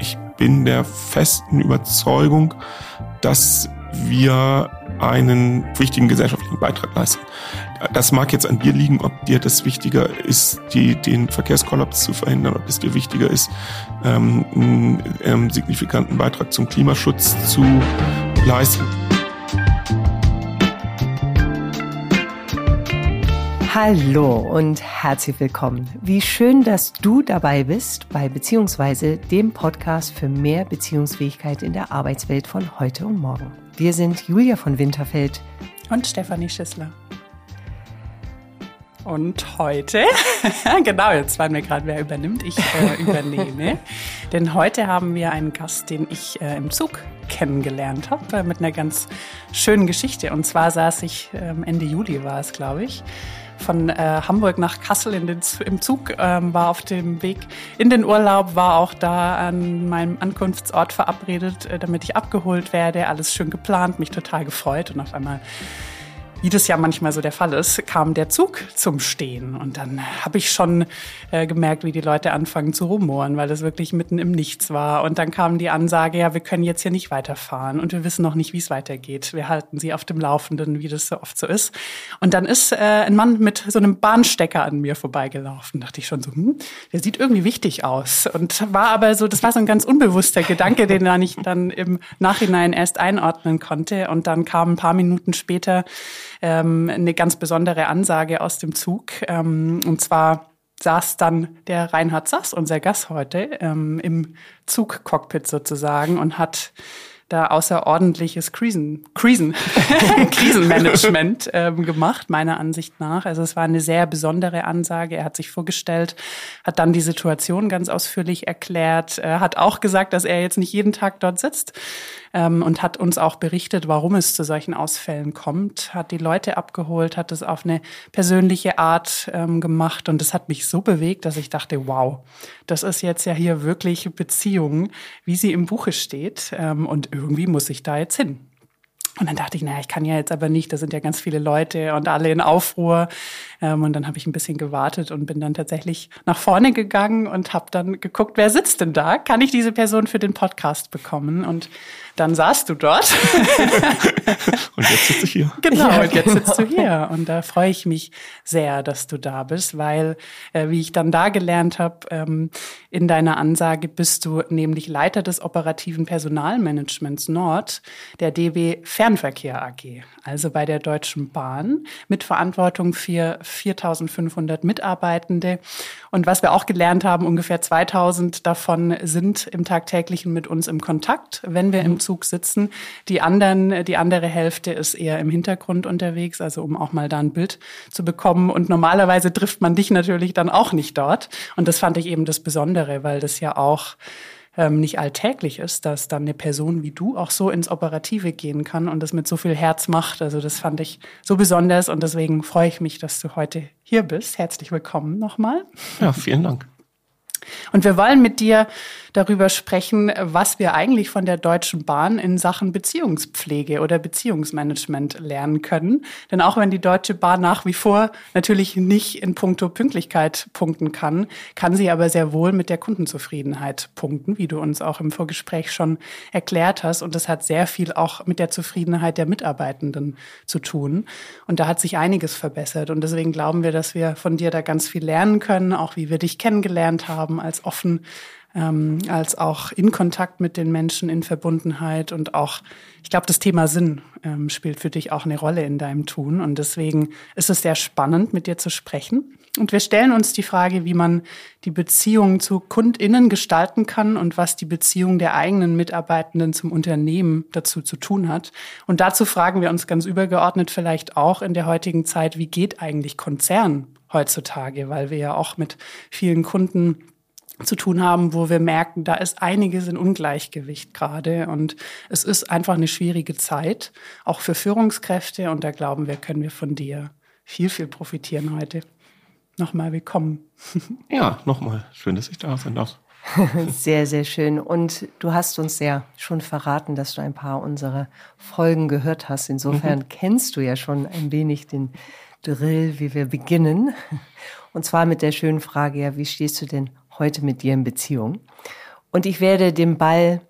ich bin der festen Überzeugung, dass wir einen wichtigen gesellschaftlichen Beitrag leisten. Das mag jetzt an dir liegen, ob dir das wichtiger ist, die, den Verkehrskollaps zu verhindern, ob es dir wichtiger ist, ähm, einen ähm, signifikanten Beitrag zum Klimaschutz zu leisten. Hallo und herzlich willkommen. Wie schön, dass du dabei bist bei Beziehungsweise dem Podcast für mehr Beziehungsfähigkeit in der Arbeitswelt von heute und morgen. Wir sind Julia von Winterfeld und Stefanie Schissler. Und heute, genau, jetzt waren wir gerade, wer übernimmt, ich äh, übernehme. Denn heute haben wir einen Gast, den ich äh, im Zug kennengelernt habe, äh, mit einer ganz schönen Geschichte. Und zwar saß ich, ähm, Ende Juli war es, glaube ich, von äh, Hamburg nach Kassel in den, im Zug, ähm, war auf dem Weg in den Urlaub, war auch da an meinem Ankunftsort verabredet, äh, damit ich abgeholt werde. Alles schön geplant, mich total gefreut und auf einmal wie das ja manchmal so der Fall ist, kam der Zug zum Stehen. Und dann habe ich schon äh, gemerkt, wie die Leute anfangen zu rumoren, weil das wirklich mitten im Nichts war. Und dann kam die Ansage, ja, wir können jetzt hier nicht weiterfahren und wir wissen noch nicht, wie es weitergeht. Wir halten sie auf dem Laufenden, wie das so oft so ist. Und dann ist äh, ein Mann mit so einem Bahnstecker an mir vorbeigelaufen. Da dachte ich schon so, hm, der sieht irgendwie wichtig aus. Und war aber so, das war so ein ganz unbewusster Gedanke, den dann ich dann im Nachhinein erst einordnen konnte. Und dann kam ein paar Minuten später ähm, eine ganz besondere Ansage aus dem Zug. Ähm, und zwar saß dann der Reinhard Sass, unser Gast heute, ähm, im Zugcockpit sozusagen und hat da außerordentliches Krisen, Krisen, Krisenmanagement ähm, gemacht, meiner Ansicht nach. Also es war eine sehr besondere Ansage. Er hat sich vorgestellt, hat dann die Situation ganz ausführlich erklärt, er hat auch gesagt, dass er jetzt nicht jeden Tag dort sitzt, ähm, und hat uns auch berichtet, warum es zu solchen Ausfällen kommt, hat die Leute abgeholt, hat es auf eine persönliche Art ähm, gemacht und das hat mich so bewegt, dass ich dachte, wow, das ist jetzt ja hier wirklich Beziehung, wie sie im Buche steht ähm, und irgendwie muss ich da jetzt hin. Und dann dachte ich, naja, ich kann ja jetzt aber nicht, da sind ja ganz viele Leute und alle in Aufruhr. Ähm, und dann habe ich ein bisschen gewartet und bin dann tatsächlich nach vorne gegangen und habe dann geguckt, wer sitzt denn da? Kann ich diese Person für den Podcast bekommen? Und dann saßt du dort. und jetzt sitze ich hier. Genau, ja, und jetzt genau. sitzt du hier. Und da freue ich mich sehr, dass du da bist, weil, äh, wie ich dann da gelernt habe, ähm, in deiner Ansage bist du nämlich Leiter des operativen Personalmanagements Nord der DB Fernverkehr AG, also bei der Deutschen Bahn, mit Verantwortung für 4500 Mitarbeitende. Und was wir auch gelernt haben, ungefähr 2000 davon sind im tagtäglichen mit uns im Kontakt, wenn wir im Zug sitzen. Die anderen, die andere Hälfte ist eher im Hintergrund unterwegs, also um auch mal da ein Bild zu bekommen. Und normalerweise trifft man dich natürlich dann auch nicht dort. Und das fand ich eben das Besondere, weil das ja auch ähm, nicht alltäglich ist, dass dann eine Person wie du auch so ins Operative gehen kann und das mit so viel Herz macht. Also das fand ich so besonders und deswegen freue ich mich, dass du heute hier bist. Herzlich willkommen nochmal. Ja, vielen Dank. Und wir wollen mit dir darüber sprechen, was wir eigentlich von der Deutschen Bahn in Sachen Beziehungspflege oder Beziehungsmanagement lernen können. Denn auch wenn die Deutsche Bahn nach wie vor natürlich nicht in puncto Pünktlichkeit punkten kann, kann sie aber sehr wohl mit der Kundenzufriedenheit punkten, wie du uns auch im Vorgespräch schon erklärt hast. Und das hat sehr viel auch mit der Zufriedenheit der Mitarbeitenden zu tun. Und da hat sich einiges verbessert. Und deswegen glauben wir, dass wir von dir da ganz viel lernen können, auch wie wir dich kennengelernt haben als offen ähm, als auch in Kontakt mit den Menschen, in Verbundenheit und auch, ich glaube, das Thema Sinn ähm, spielt für dich auch eine Rolle in deinem Tun und deswegen ist es sehr spannend, mit dir zu sprechen. Und wir stellen uns die Frage, wie man die Beziehung zu KundInnen gestalten kann und was die Beziehung der eigenen Mitarbeitenden zum Unternehmen dazu zu tun hat. Und dazu fragen wir uns ganz übergeordnet vielleicht auch in der heutigen Zeit, wie geht eigentlich Konzern heutzutage, weil wir ja auch mit vielen Kunden zu tun haben, wo wir merken, da ist einiges in Ungleichgewicht gerade und es ist einfach eine schwierige Zeit, auch für Führungskräfte und da glauben wir, können wir von dir viel, viel profitieren heute. Nochmal willkommen. Ja, nochmal. Schön, dass ich da sein darf. Sehr, sehr schön. Und du hast uns ja schon verraten, dass du ein paar unserer Folgen gehört hast. Insofern mhm. kennst du ja schon ein wenig den Drill, wie wir beginnen. Und zwar mit der schönen Frage, ja, wie stehst du denn heute mit dir in Beziehung. Und ich werde den Ball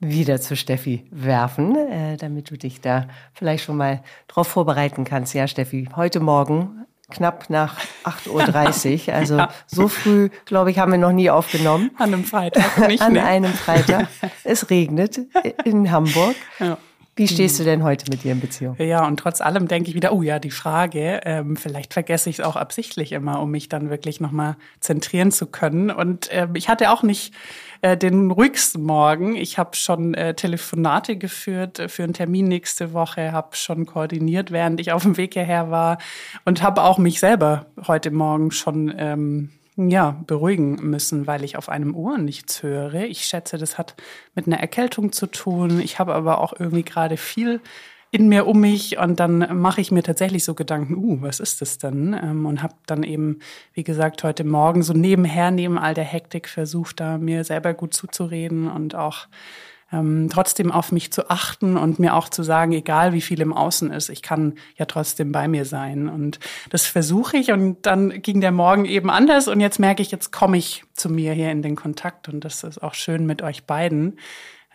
wieder zu Steffi werfen, äh, damit du dich da vielleicht schon mal drauf vorbereiten kannst. Ja, Steffi, heute Morgen knapp nach 8.30 Uhr. Also ja. so früh, glaube ich, haben wir noch nie aufgenommen. An einem Freitag nicht. An ne? einem Freitag. Es regnet in Hamburg. Ja. Wie stehst du denn heute mit dir in Beziehung? Ja, und trotz allem denke ich wieder, oh ja, die Frage, ähm, vielleicht vergesse ich es auch absichtlich immer, um mich dann wirklich nochmal zentrieren zu können. Und äh, ich hatte auch nicht äh, den ruhigsten Morgen. Ich habe schon äh, Telefonate geführt äh, für einen Termin nächste Woche, habe schon koordiniert, während ich auf dem Weg hierher war und habe auch mich selber heute Morgen schon ähm, ja, beruhigen müssen, weil ich auf einem Ohr nichts höre. Ich schätze, das hat mit einer Erkältung zu tun. Ich habe aber auch irgendwie gerade viel in mir um mich und dann mache ich mir tatsächlich so Gedanken, uh, was ist das denn? Ähm, und habe dann eben, wie gesagt, heute Morgen so nebenher, neben all der Hektik versucht, da mir selber gut zuzureden und auch ähm, trotzdem auf mich zu achten und mir auch zu sagen, egal wie viel im Außen ist, ich kann ja trotzdem bei mir sein. Und das versuche ich und dann ging der Morgen eben anders und jetzt merke ich, jetzt komme ich zu mir hier in den Kontakt und das ist auch schön mit euch beiden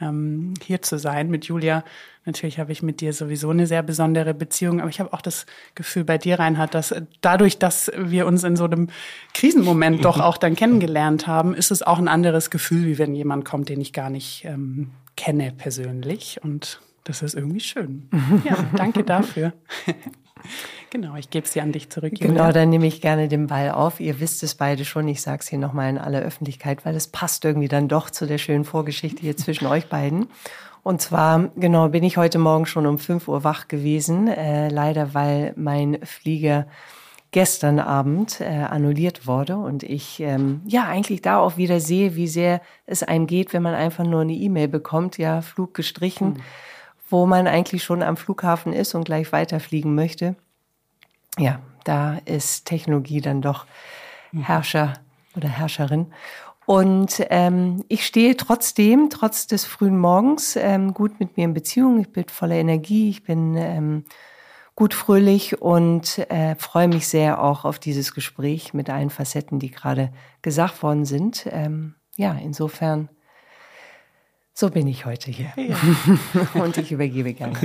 ähm, hier zu sein. Mit Julia, natürlich habe ich mit dir sowieso eine sehr besondere Beziehung, aber ich habe auch das Gefühl bei dir, Reinhard, dass dadurch, dass wir uns in so einem Krisenmoment doch auch dann kennengelernt haben, ist es auch ein anderes Gefühl, wie wenn jemand kommt, den ich gar nicht ähm, kenne persönlich. Und das ist irgendwie schön. Ja, danke dafür. Genau, ich gebe sie an dich zurück. Julia. Genau, dann nehme ich gerne den Ball auf. Ihr wisst es beide schon. Ich sage es hier nochmal in aller Öffentlichkeit, weil es passt irgendwie dann doch zu der schönen Vorgeschichte hier zwischen euch beiden. Und zwar, genau, bin ich heute Morgen schon um 5 Uhr wach gewesen. Äh, leider, weil mein Flieger gestern Abend äh, annulliert wurde und ich ähm, ja eigentlich da auch wieder sehe, wie sehr es einem geht, wenn man einfach nur eine E-Mail bekommt, ja, Flug gestrichen, mhm. wo man eigentlich schon am Flughafen ist und gleich weiterfliegen möchte. Ja, da ist Technologie dann doch mhm. Herrscher oder Herrscherin. Und ähm, ich stehe trotzdem, trotz des frühen Morgens, ähm, gut mit mir in Beziehung. Ich bin voller Energie, ich bin ähm, gut fröhlich und äh, freue mich sehr auch auf dieses Gespräch mit allen Facetten, die gerade gesagt worden sind. Ähm, ja, insofern, so bin ich heute hier. Ja. und ich übergebe gerne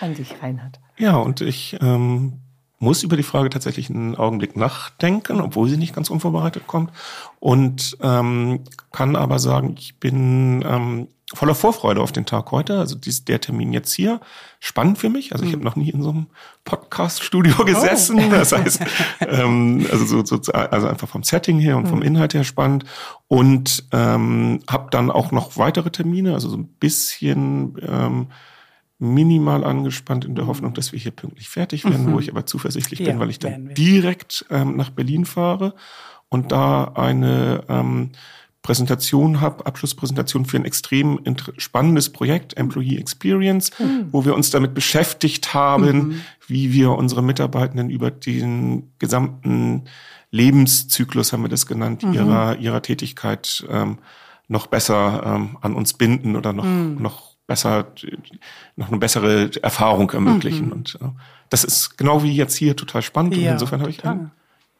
an dich, Reinhard. Ja, und ich ähm, muss über die Frage tatsächlich einen Augenblick nachdenken, obwohl sie nicht ganz unvorbereitet kommt. Und ähm, kann aber sagen, ich bin ähm, voller Vorfreude auf den Tag heute. Also dies, der Termin jetzt hier, spannend für mich. Also ich mhm. habe noch nie in so einem Podcast-Studio oh. gesessen. Oh. Das heißt, ähm, also, so, so, also einfach vom Setting her und vom mhm. Inhalt her spannend. Und ähm, habe dann auch noch weitere Termine, also so ein bisschen ähm, minimal angespannt in der mhm. Hoffnung, dass wir hier pünktlich fertig werden, mhm. wo ich aber zuversichtlich ja, bin, weil ich dann direkt ähm, nach Berlin fahre und da eine ähm, Präsentation habe, Abschlusspräsentation für ein extrem spannendes Projekt, Employee Experience, mhm. wo wir uns damit beschäftigt haben, mhm. wie wir unsere Mitarbeitenden über den gesamten Lebenszyklus, haben wir das genannt, mhm. ihrer, ihrer Tätigkeit ähm, noch besser ähm, an uns binden oder noch, mhm. noch besser, noch eine bessere Erfahrung ermöglichen. Mhm. Und äh, das ist genau wie jetzt hier total spannend. Ja, und insofern habe ich,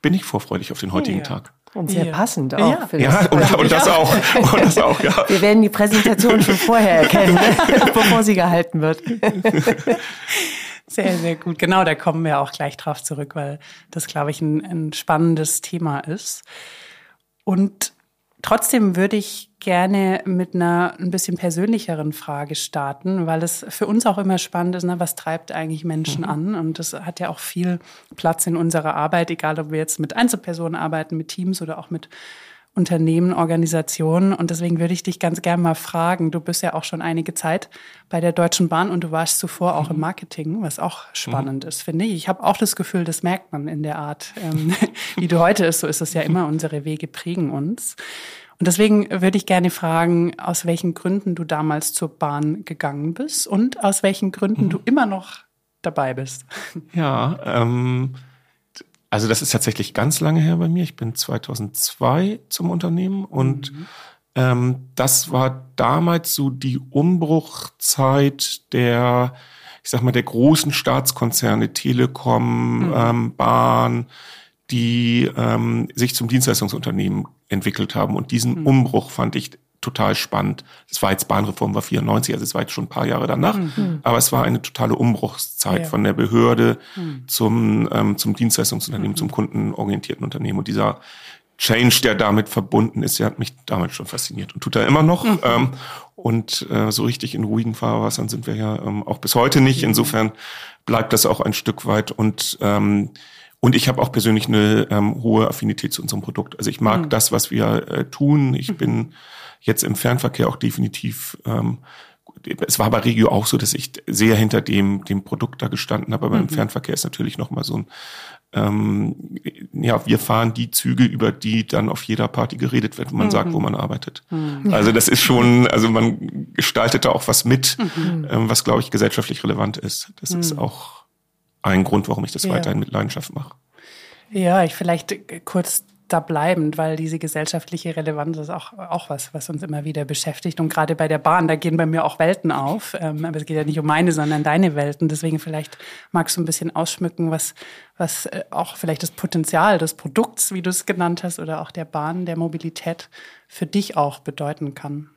bin ich vorfreudig auf den heutigen ja. Tag. Und sehr ja. passend auch. Ja, für ja und, und, das auch. und das auch. Ja. Wir werden die Präsentation schon vorher erkennen, ne? bevor sie gehalten wird. Sehr, sehr gut. Genau, da kommen wir auch gleich drauf zurück, weil das, glaube ich, ein, ein spannendes Thema ist. Und Trotzdem würde ich gerne mit einer ein bisschen persönlicheren Frage starten, weil es für uns auch immer spannend ist, ne, was treibt eigentlich Menschen mhm. an? Und das hat ja auch viel Platz in unserer Arbeit, egal ob wir jetzt mit Einzelpersonen arbeiten, mit Teams oder auch mit Unternehmen, Organisationen. Und deswegen würde ich dich ganz gerne mal fragen, du bist ja auch schon einige Zeit bei der Deutschen Bahn und du warst zuvor auch im mhm. Marketing, was auch spannend mhm. ist, finde ich. Ich habe auch das Gefühl, das merkt man in der Art, ähm, wie du heute ist. So ist es ja immer, unsere Wege prägen uns. Und deswegen würde ich gerne fragen, aus welchen Gründen du damals zur Bahn gegangen bist und aus welchen Gründen mhm. du immer noch dabei bist. Ja, ähm, also das ist tatsächlich ganz lange her bei mir. Ich bin 2002 zum Unternehmen und mhm. ähm, das war damals so die Umbruchzeit der, ich sag mal, der großen Staatskonzerne, Telekom, mhm. ähm, Bahn, die ähm, sich zum Dienstleistungsunternehmen entwickelt haben. Und diesen mhm. Umbruch fand ich total spannend. Das war jetzt Bahnreform war 94, also es war jetzt schon ein paar Jahre danach, mhm. aber es war eine totale Umbruchszeit ja. von der Behörde mhm. zum, ähm, zum Dienstleistungsunternehmen, mhm. zum kundenorientierten Unternehmen. Und dieser Change, der damit verbunden ist, der hat mich damals schon fasziniert und tut er immer noch. Mhm. Ähm, und äh, so richtig in ruhigen Fahrwassern sind wir ja ähm, auch bis heute nicht. Mhm. Insofern bleibt das auch ein Stück weit. Und ähm, und ich habe auch persönlich eine ähm, hohe Affinität zu unserem Produkt. Also ich mag mhm. das, was wir äh, tun. Ich mhm. bin jetzt im Fernverkehr auch definitiv ähm, es war bei Regio auch so, dass ich sehr hinter dem, dem Produkt da gestanden habe, aber mhm. im Fernverkehr ist natürlich nochmal so ein, ähm, ja, wir fahren die Züge, über die dann auf jeder Party geredet wird, wenn man mhm. sagt, wo man arbeitet. Mhm. Also das ist schon, also man gestaltet da auch was mit, mhm. ähm, was, glaube ich, gesellschaftlich relevant ist. Das ist mhm. auch ein Grund, warum ich das ja. weiterhin mit Leidenschaft mache. Ja, ich vielleicht kurz da bleibend, weil diese gesellschaftliche Relevanz ist auch, auch was, was uns immer wieder beschäftigt. Und gerade bei der Bahn, da gehen bei mir auch Welten auf. Ähm, aber es geht ja nicht um meine, sondern deine Welten. Deswegen vielleicht magst du ein bisschen ausschmücken, was, was äh, auch vielleicht das Potenzial des Produkts, wie du es genannt hast, oder auch der Bahn, der Mobilität für dich auch bedeuten kann.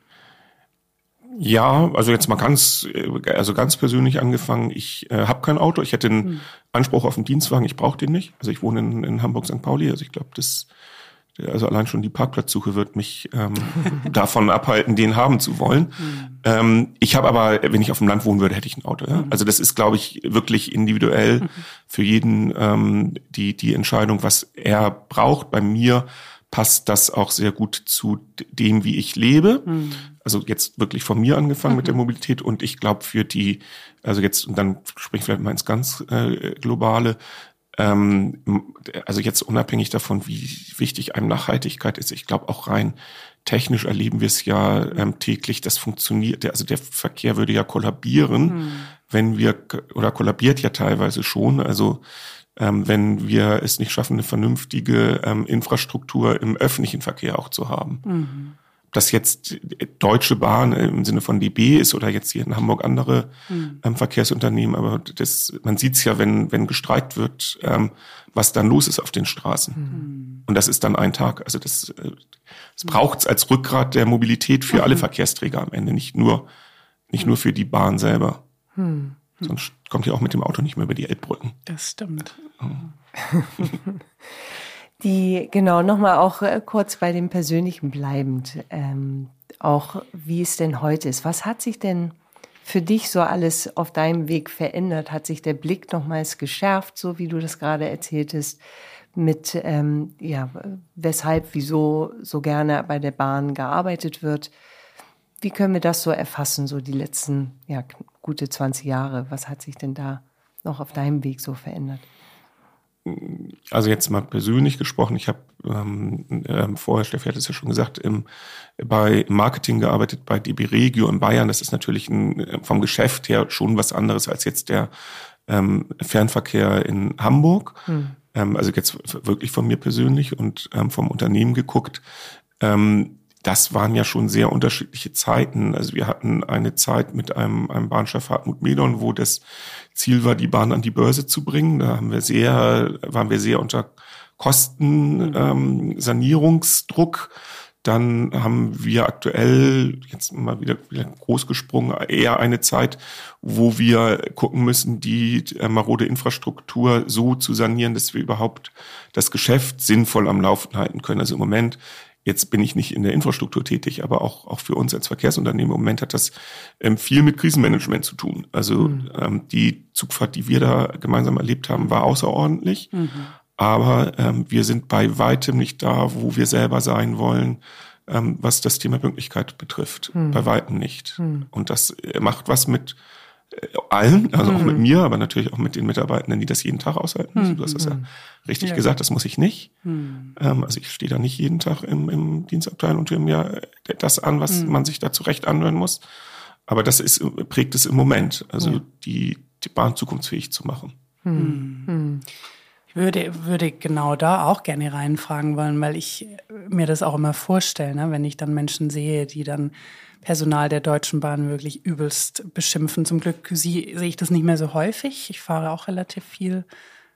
Ja, also jetzt mal ganz, äh, also ganz persönlich angefangen. Ich äh, habe kein Auto. Ich hätte einen hm. Anspruch auf einen Dienstwagen. Ich brauche den nicht. Also ich wohne in, in Hamburg St. Pauli. Also ich glaube, das also allein schon die Parkplatzsuche wird mich ähm, davon abhalten, den haben zu wollen. Mhm. Ähm, ich habe aber, wenn ich auf dem Land wohnen würde, hätte ich ein Auto. Ja? Mhm. Also das ist, glaube ich, wirklich individuell mhm. für jeden ähm, die die Entscheidung, was er braucht. Bei mir passt das auch sehr gut zu dem, wie ich lebe. Mhm. Also jetzt wirklich von mir angefangen mit der mhm. Mobilität und ich glaube für die, also jetzt und dann spreche ich vielleicht mal ins ganz äh, globale, ähm, also jetzt unabhängig davon, wie wichtig einem Nachhaltigkeit ist, ich glaube auch rein technisch erleben wir es ja ähm, täglich, das funktioniert, also der Verkehr würde ja kollabieren, mhm. wenn wir, oder kollabiert ja teilweise schon, also ähm, wenn wir es nicht schaffen, eine vernünftige ähm, Infrastruktur im öffentlichen Verkehr auch zu haben. Mhm das jetzt Deutsche Bahn im Sinne von DB ist oder jetzt hier in Hamburg andere mhm. ähm, Verkehrsunternehmen, aber das, man sieht es ja, wenn, wenn gestreikt wird, ähm, was dann los ist auf den Straßen. Mhm. Und das ist dann ein Tag. Also das, äh, das braucht es als Rückgrat der Mobilität für mhm. alle Verkehrsträger am Ende, nicht nur, nicht nur für die Bahn selber. Mhm. Sonst kommt ihr auch mit dem Auto nicht mehr über die Elbbrücken. Das stimmt. Die, genau, nochmal auch äh, kurz bei dem Persönlichen bleibend, ähm, auch wie es denn heute ist. Was hat sich denn für dich so alles auf deinem Weg verändert? Hat sich der Blick nochmals geschärft, so wie du das gerade erzähltest, mit, ähm, ja, weshalb, wieso so gerne bei der Bahn gearbeitet wird? Wie können wir das so erfassen, so die letzten, ja, gute 20 Jahre? Was hat sich denn da noch auf deinem Weg so verändert? also jetzt mal persönlich gesprochen, ich habe ähm, ähm, vorher, Steffi hat es ja schon gesagt, im, bei Marketing gearbeitet, bei DB Regio in Bayern. Das ist natürlich ein, vom Geschäft her schon was anderes als jetzt der ähm, Fernverkehr in Hamburg. Hm. Ähm, also jetzt wirklich von mir persönlich und ähm, vom Unternehmen geguckt. Ähm, das waren ja schon sehr unterschiedliche Zeiten. Also wir hatten eine Zeit mit einem, einem Bahnchef Hartmut Medon, wo das Ziel war, die Bahn an die Börse zu bringen. Da haben wir sehr, waren wir sehr unter Kosten, ähm, Sanierungsdruck. Dann haben wir aktuell, jetzt mal wieder, wieder groß gesprungen, eher eine Zeit, wo wir gucken müssen, die äh, marode Infrastruktur so zu sanieren, dass wir überhaupt das Geschäft sinnvoll am Laufen halten können. Also im Moment Jetzt bin ich nicht in der Infrastruktur tätig, aber auch, auch für uns als Verkehrsunternehmen im Moment hat das ähm, viel mit Krisenmanagement zu tun. Also mhm. ähm, die Zugfahrt, die wir da gemeinsam erlebt haben, war außerordentlich. Mhm. Aber ähm, wir sind bei weitem nicht da, wo wir selber sein wollen, ähm, was das Thema Pünktlichkeit betrifft. Mhm. Bei weitem nicht. Mhm. Und das äh, macht was mit allen, also mhm. auch mit mhm. mir, aber natürlich auch mit den Mitarbeitenden, die das jeden Tag aushalten müssen. Mhm. Du hast das ja mhm. richtig ja. gesagt, das muss ich nicht. Mhm. Ähm, also ich stehe da nicht jeden Tag im, im Dienstabteil und höre mir das an, was mhm. man sich da zurecht anhören muss. Aber das ist, prägt es im Moment, also ja. die, die Bahn zukunftsfähig zu machen. Ich würde, würde genau da auch gerne reinfragen wollen, weil ich mir das auch immer vorstelle, ne? wenn ich dann Menschen sehe, die dann Personal der Deutschen Bahn wirklich übelst beschimpfen. Zum Glück sehe ich das nicht mehr so häufig. Ich fahre auch relativ viel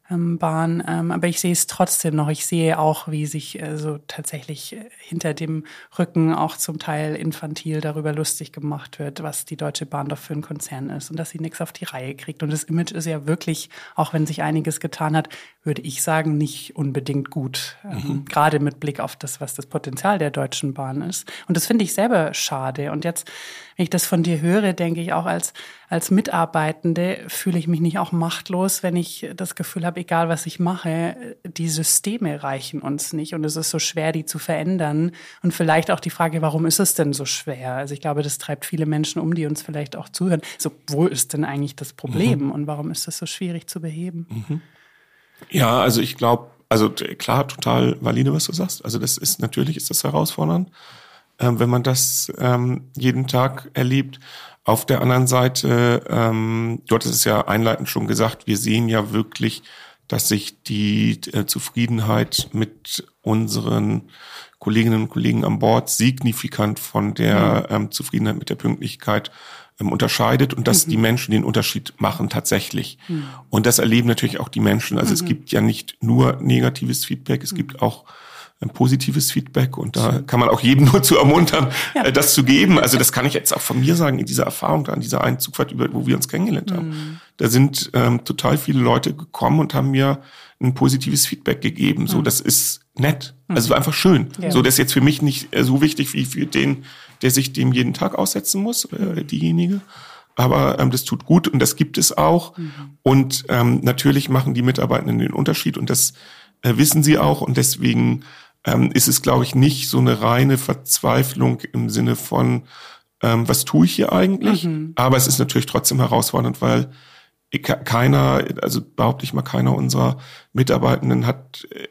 Bahn. Ähm, aber ich sehe es trotzdem noch. Ich sehe auch, wie sich äh, so tatsächlich äh, hinter dem Rücken auch zum Teil infantil darüber lustig gemacht wird, was die Deutsche Bahn doch für ein Konzern ist und dass sie nichts auf die Reihe kriegt. Und das Image ist ja wirklich, auch wenn sich einiges getan hat, würde ich sagen, nicht unbedingt gut. Ähm, mhm. Gerade mit Blick auf das, was das Potenzial der Deutschen Bahn ist. Und das finde ich selber schade. Und jetzt, wenn ich das von dir höre, denke ich auch als, als Mitarbeitende fühle ich mich nicht auch machtlos, wenn ich das Gefühl habe, egal was ich mache, die Systeme reichen uns nicht. Und es ist so schwer, die zu verändern. Und vielleicht auch die Frage, warum ist es denn so schwer? Also ich glaube, das treibt viele Menschen um, die uns vielleicht auch zuhören. So, wo ist denn eigentlich das Problem? Mhm. Und warum ist das so schwierig zu beheben? Mhm. Ja, also ich glaube, also klar, total valide, was du sagst. Also das ist natürlich ist das herausfordernd, ähm, wenn man das ähm, jeden Tag erlebt. Auf der anderen Seite, ähm, du hattest es ja einleitend schon gesagt, wir sehen ja wirklich, dass sich die äh, Zufriedenheit mit unseren Kolleginnen und Kollegen an Bord signifikant von der mhm. ähm, Zufriedenheit mit der Pünktlichkeit ähm, unterscheidet und dass mhm. die Menschen den Unterschied machen tatsächlich. Mhm. Und das erleben natürlich auch die Menschen. Also mhm. es gibt ja nicht nur negatives Feedback, es gibt auch positives Feedback und da kann man auch jedem nur zu ermuntern, ja. Äh, das zu geben. Also das kann ich jetzt auch von mir sagen, in dieser Erfahrung da, an dieser einen Zugfahrt, über, wo wir uns kennengelernt haben. Mhm. Da sind ähm, total viele Leute gekommen und haben mir ein positives Feedback gegeben. So, mhm. das ist nett. Also mhm. einfach schön. Ja. So, das ist jetzt für mich nicht äh, so wichtig wie für den, der sich dem jeden Tag aussetzen muss, äh, diejenige. Aber ähm, das tut gut und das gibt es auch. Mhm. Und ähm, natürlich machen die Mitarbeitenden den Unterschied und das äh, wissen sie auch. Und deswegen ähm, ist es, glaube ich, nicht so eine reine Verzweiflung im Sinne von, ähm, was tue ich hier eigentlich? Mhm. Aber es ist natürlich trotzdem herausfordernd, weil keiner, also behaupte ich mal, keiner unserer Mitarbeitenden hat äh,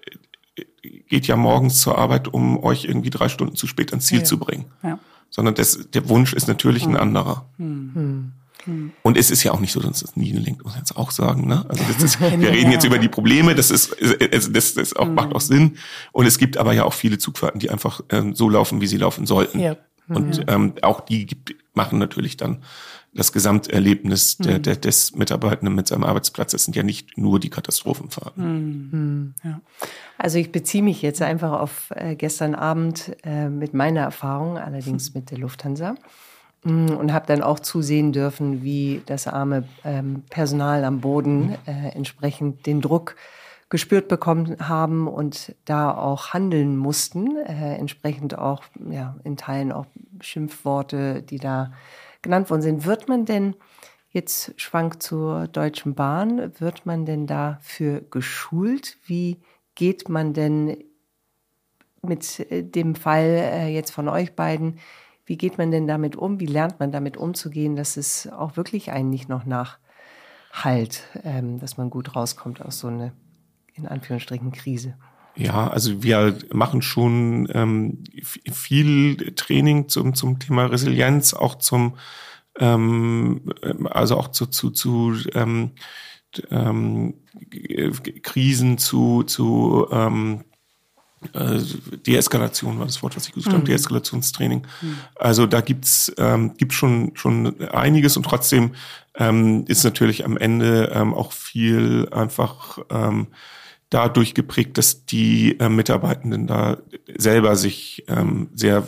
geht ja morgens zur Arbeit, um euch irgendwie drei Stunden zu spät ans Ziel ja. zu bringen. Ja sondern das, der Wunsch ist natürlich ein hm. anderer. Hm. Hm. Und es ist ja auch nicht so, dass es nie gelingt, muss man jetzt auch sagen. Ne? Also das ist, wir reden jetzt über die Probleme, das ist, also das, das auch, macht auch Sinn. Und es gibt aber ja auch viele Zugfahrten, die einfach ähm, so laufen, wie sie laufen sollten. Ja. Und ähm, auch die gibt, machen natürlich dann das Gesamterlebnis der, der, des Mitarbeitenden mit seinem Arbeitsplatz. Das sind ja nicht nur die Katastrophenfahrten. Mhm. Ja. Also ich beziehe mich jetzt einfach auf äh, gestern Abend äh, mit meiner Erfahrung, allerdings mit der Lufthansa. Mm, und habe dann auch zusehen dürfen, wie das arme ähm, Personal am Boden äh, entsprechend den Druck gespürt bekommen haben und da auch handeln mussten, äh, entsprechend auch ja, in Teilen auch Schimpfworte, die da genannt worden sind. Wird man denn, jetzt schwank zur Deutschen Bahn, wird man denn dafür geschult? Wie geht man denn mit äh, dem Fall äh, jetzt von euch beiden, wie geht man denn damit um? Wie lernt man damit umzugehen, dass es auch wirklich einen nicht noch nachhalt, ähm, dass man gut rauskommt aus so einer, in Anführungsstrichen, Krise? Ja, also wir machen schon ähm, viel Training zum, zum Thema Resilienz, auch zum, ähm, also auch zu, zu, zu ähm, ähm, Krisen, zu, zu ähm, äh, Deeskalation war das Wort, was ich gesucht mhm. habe, Deeskalationstraining. Mhm. Also da gibt's ähm, gibt schon schon einiges und trotzdem ähm, ist natürlich am Ende ähm, auch viel einfach ähm, dadurch geprägt, dass die äh, Mitarbeitenden da selber sich ähm, sehr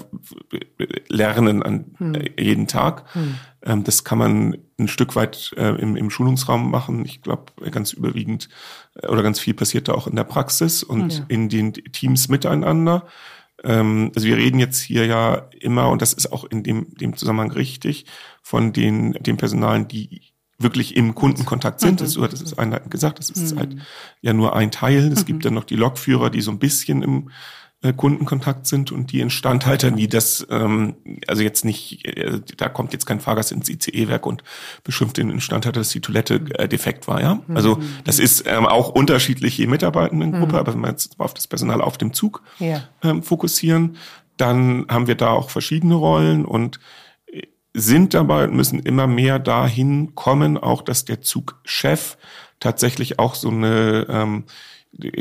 lernen an hm. äh, jeden Tag. Hm. Ähm, das kann man ein Stück weit äh, im, im Schulungsraum machen. Ich glaube, ganz überwiegend äh, oder ganz viel passiert da auch in der Praxis und ja. in den Teams miteinander. Ähm, also wir reden jetzt hier ja immer, und das ist auch in dem, dem Zusammenhang richtig, von den, dem Personalen, die wirklich im Kundenkontakt sind. Das, das ist einleitend gesagt, das ist mhm. halt ja nur ein Teil. Es mhm. gibt dann noch die Lokführer, die so ein bisschen im äh, Kundenkontakt sind und die Instandhalter, die das, ähm, also jetzt nicht, äh, da kommt jetzt kein Fahrgast ins ICE-Werk und beschimpft den Instandhalter, dass die Toilette äh, defekt war, ja. Also mhm. das ist ähm, auch unterschiedlich je Mitarbeitendengruppe, mhm. aber wenn wir jetzt auf das Personal auf dem Zug ähm, fokussieren, dann haben wir da auch verschiedene Rollen und sind dabei und müssen immer mehr dahin kommen, auch dass der Zugchef tatsächlich auch so eine ähm,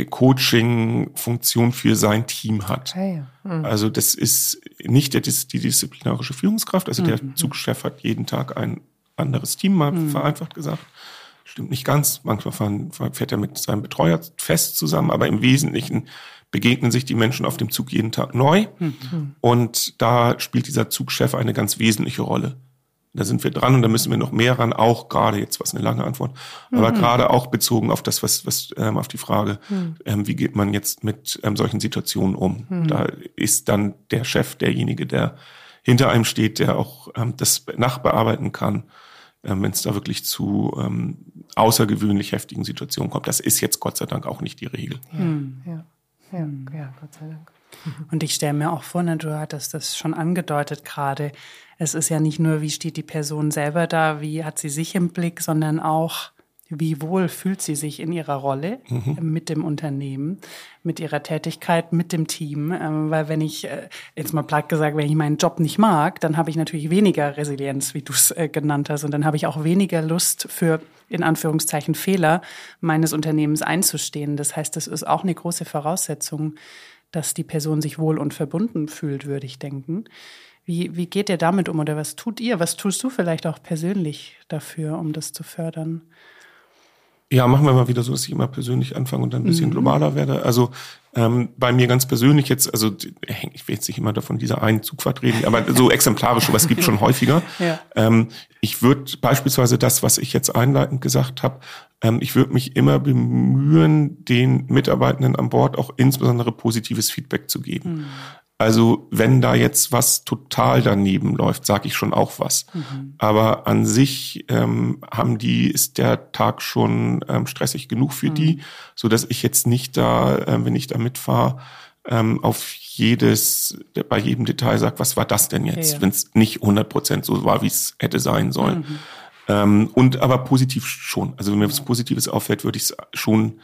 Coaching-Funktion für sein Team hat. Ja. mhm. Also das ist nicht der, die disziplinarische Führungskraft, also mhm. der Zugchef hat jeden Tag ein anderes Team, mal mhm. vereinfacht gesagt. Stimmt nicht ganz. Manchmal fährt er mit seinem Betreuer fest zusammen, aber im Wesentlichen begegnen sich die Menschen auf dem Zug jeden Tag neu. Mhm. Und da spielt dieser Zugchef eine ganz wesentliche Rolle. Da sind wir dran und da müssen wir noch mehr ran, auch gerade jetzt, was eine lange Antwort, aber mhm. gerade auch bezogen auf das, was, was ähm, auf die Frage, mhm. ähm, wie geht man jetzt mit ähm, solchen Situationen um? Mhm. Da ist dann der Chef derjenige, der hinter einem steht, der auch ähm, das nachbearbeiten kann, ähm, wenn es da wirklich zu ähm, außergewöhnlich heftigen Situationen kommt. Das ist jetzt Gott sei Dank auch nicht die Regel. Ja, hm. ja, ja, ja Gott sei Dank. Und ich stelle mir auch vor, ne, du hattest das schon angedeutet gerade. Es ist ja nicht nur, wie steht die Person selber da, wie hat sie sich im Blick, sondern auch, wie wohl fühlt sie sich in ihrer Rolle mhm. mit dem Unternehmen, mit ihrer Tätigkeit, mit dem Team. Ähm, weil wenn ich, äh, jetzt mal platt gesagt, wenn ich meinen Job nicht mag, dann habe ich natürlich weniger Resilienz, wie du es äh, genannt hast. Und dann habe ich auch weniger Lust für, in Anführungszeichen, Fehler meines Unternehmens einzustehen. Das heißt, das ist auch eine große Voraussetzung dass die Person sich wohl und verbunden fühlt, würde ich denken. Wie, wie geht ihr damit um oder was tut ihr? Was tust du vielleicht auch persönlich dafür, um das zu fördern? Ja, machen wir mal wieder so, dass ich immer persönlich anfange und dann ein bisschen mhm. globaler werde. Also ähm, bei mir ganz persönlich jetzt, also ich will jetzt nicht immer davon dieser einen Zugfahrt reden, aber so exemplarisch, was gibt schon häufiger. Ja. Ähm, ich würde beispielsweise das, was ich jetzt einleitend gesagt habe, ähm, ich würde mich immer bemühen, den Mitarbeitenden an Bord auch insbesondere positives Feedback zu geben. Mhm. Also wenn da jetzt was total daneben läuft, sage ich schon auch was. Mhm. Aber an sich ähm, haben die ist der Tag schon ähm, stressig genug für mhm. die, so dass ich jetzt nicht da, äh, wenn ich da mitfahre, ähm, auf jedes bei jedem Detail sage, was war das denn jetzt, ja. wenn es nicht 100 Prozent so war, wie es hätte sein sollen. Mhm. Ähm, und aber positiv schon. Also wenn mir was Positives auffällt, würde ich es schon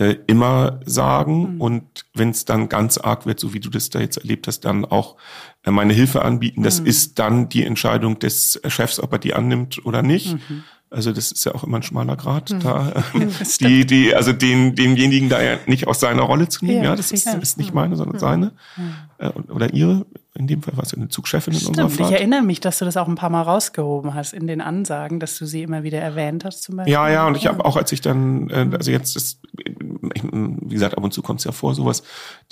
äh, immer sagen mhm. und wenn es dann ganz arg wird, so wie du das da jetzt erlebt hast, dann auch äh, meine Hilfe anbieten. Das mhm. ist dann die Entscheidung des Chefs, ob er die annimmt oder nicht. Mhm. Also das ist ja auch immer ein schmaler Grad mhm. da, die, die, also den, denjenigen da ja nicht aus seiner Rolle zu nehmen. Ja, ja das ist, ist nicht meine, sondern seine äh, oder ihre. In dem Fall war es eine Zugchefin in Stimmt, unserer Fahrt. Ich erinnere mich, dass du das auch ein paar Mal rausgehoben hast in den Ansagen, dass du sie immer wieder erwähnt hast zum Beispiel. Ja, ja, und ich habe auch, als ich dann, äh, also jetzt ist, wie gesagt, ab und zu kommt es ja vor, sowas,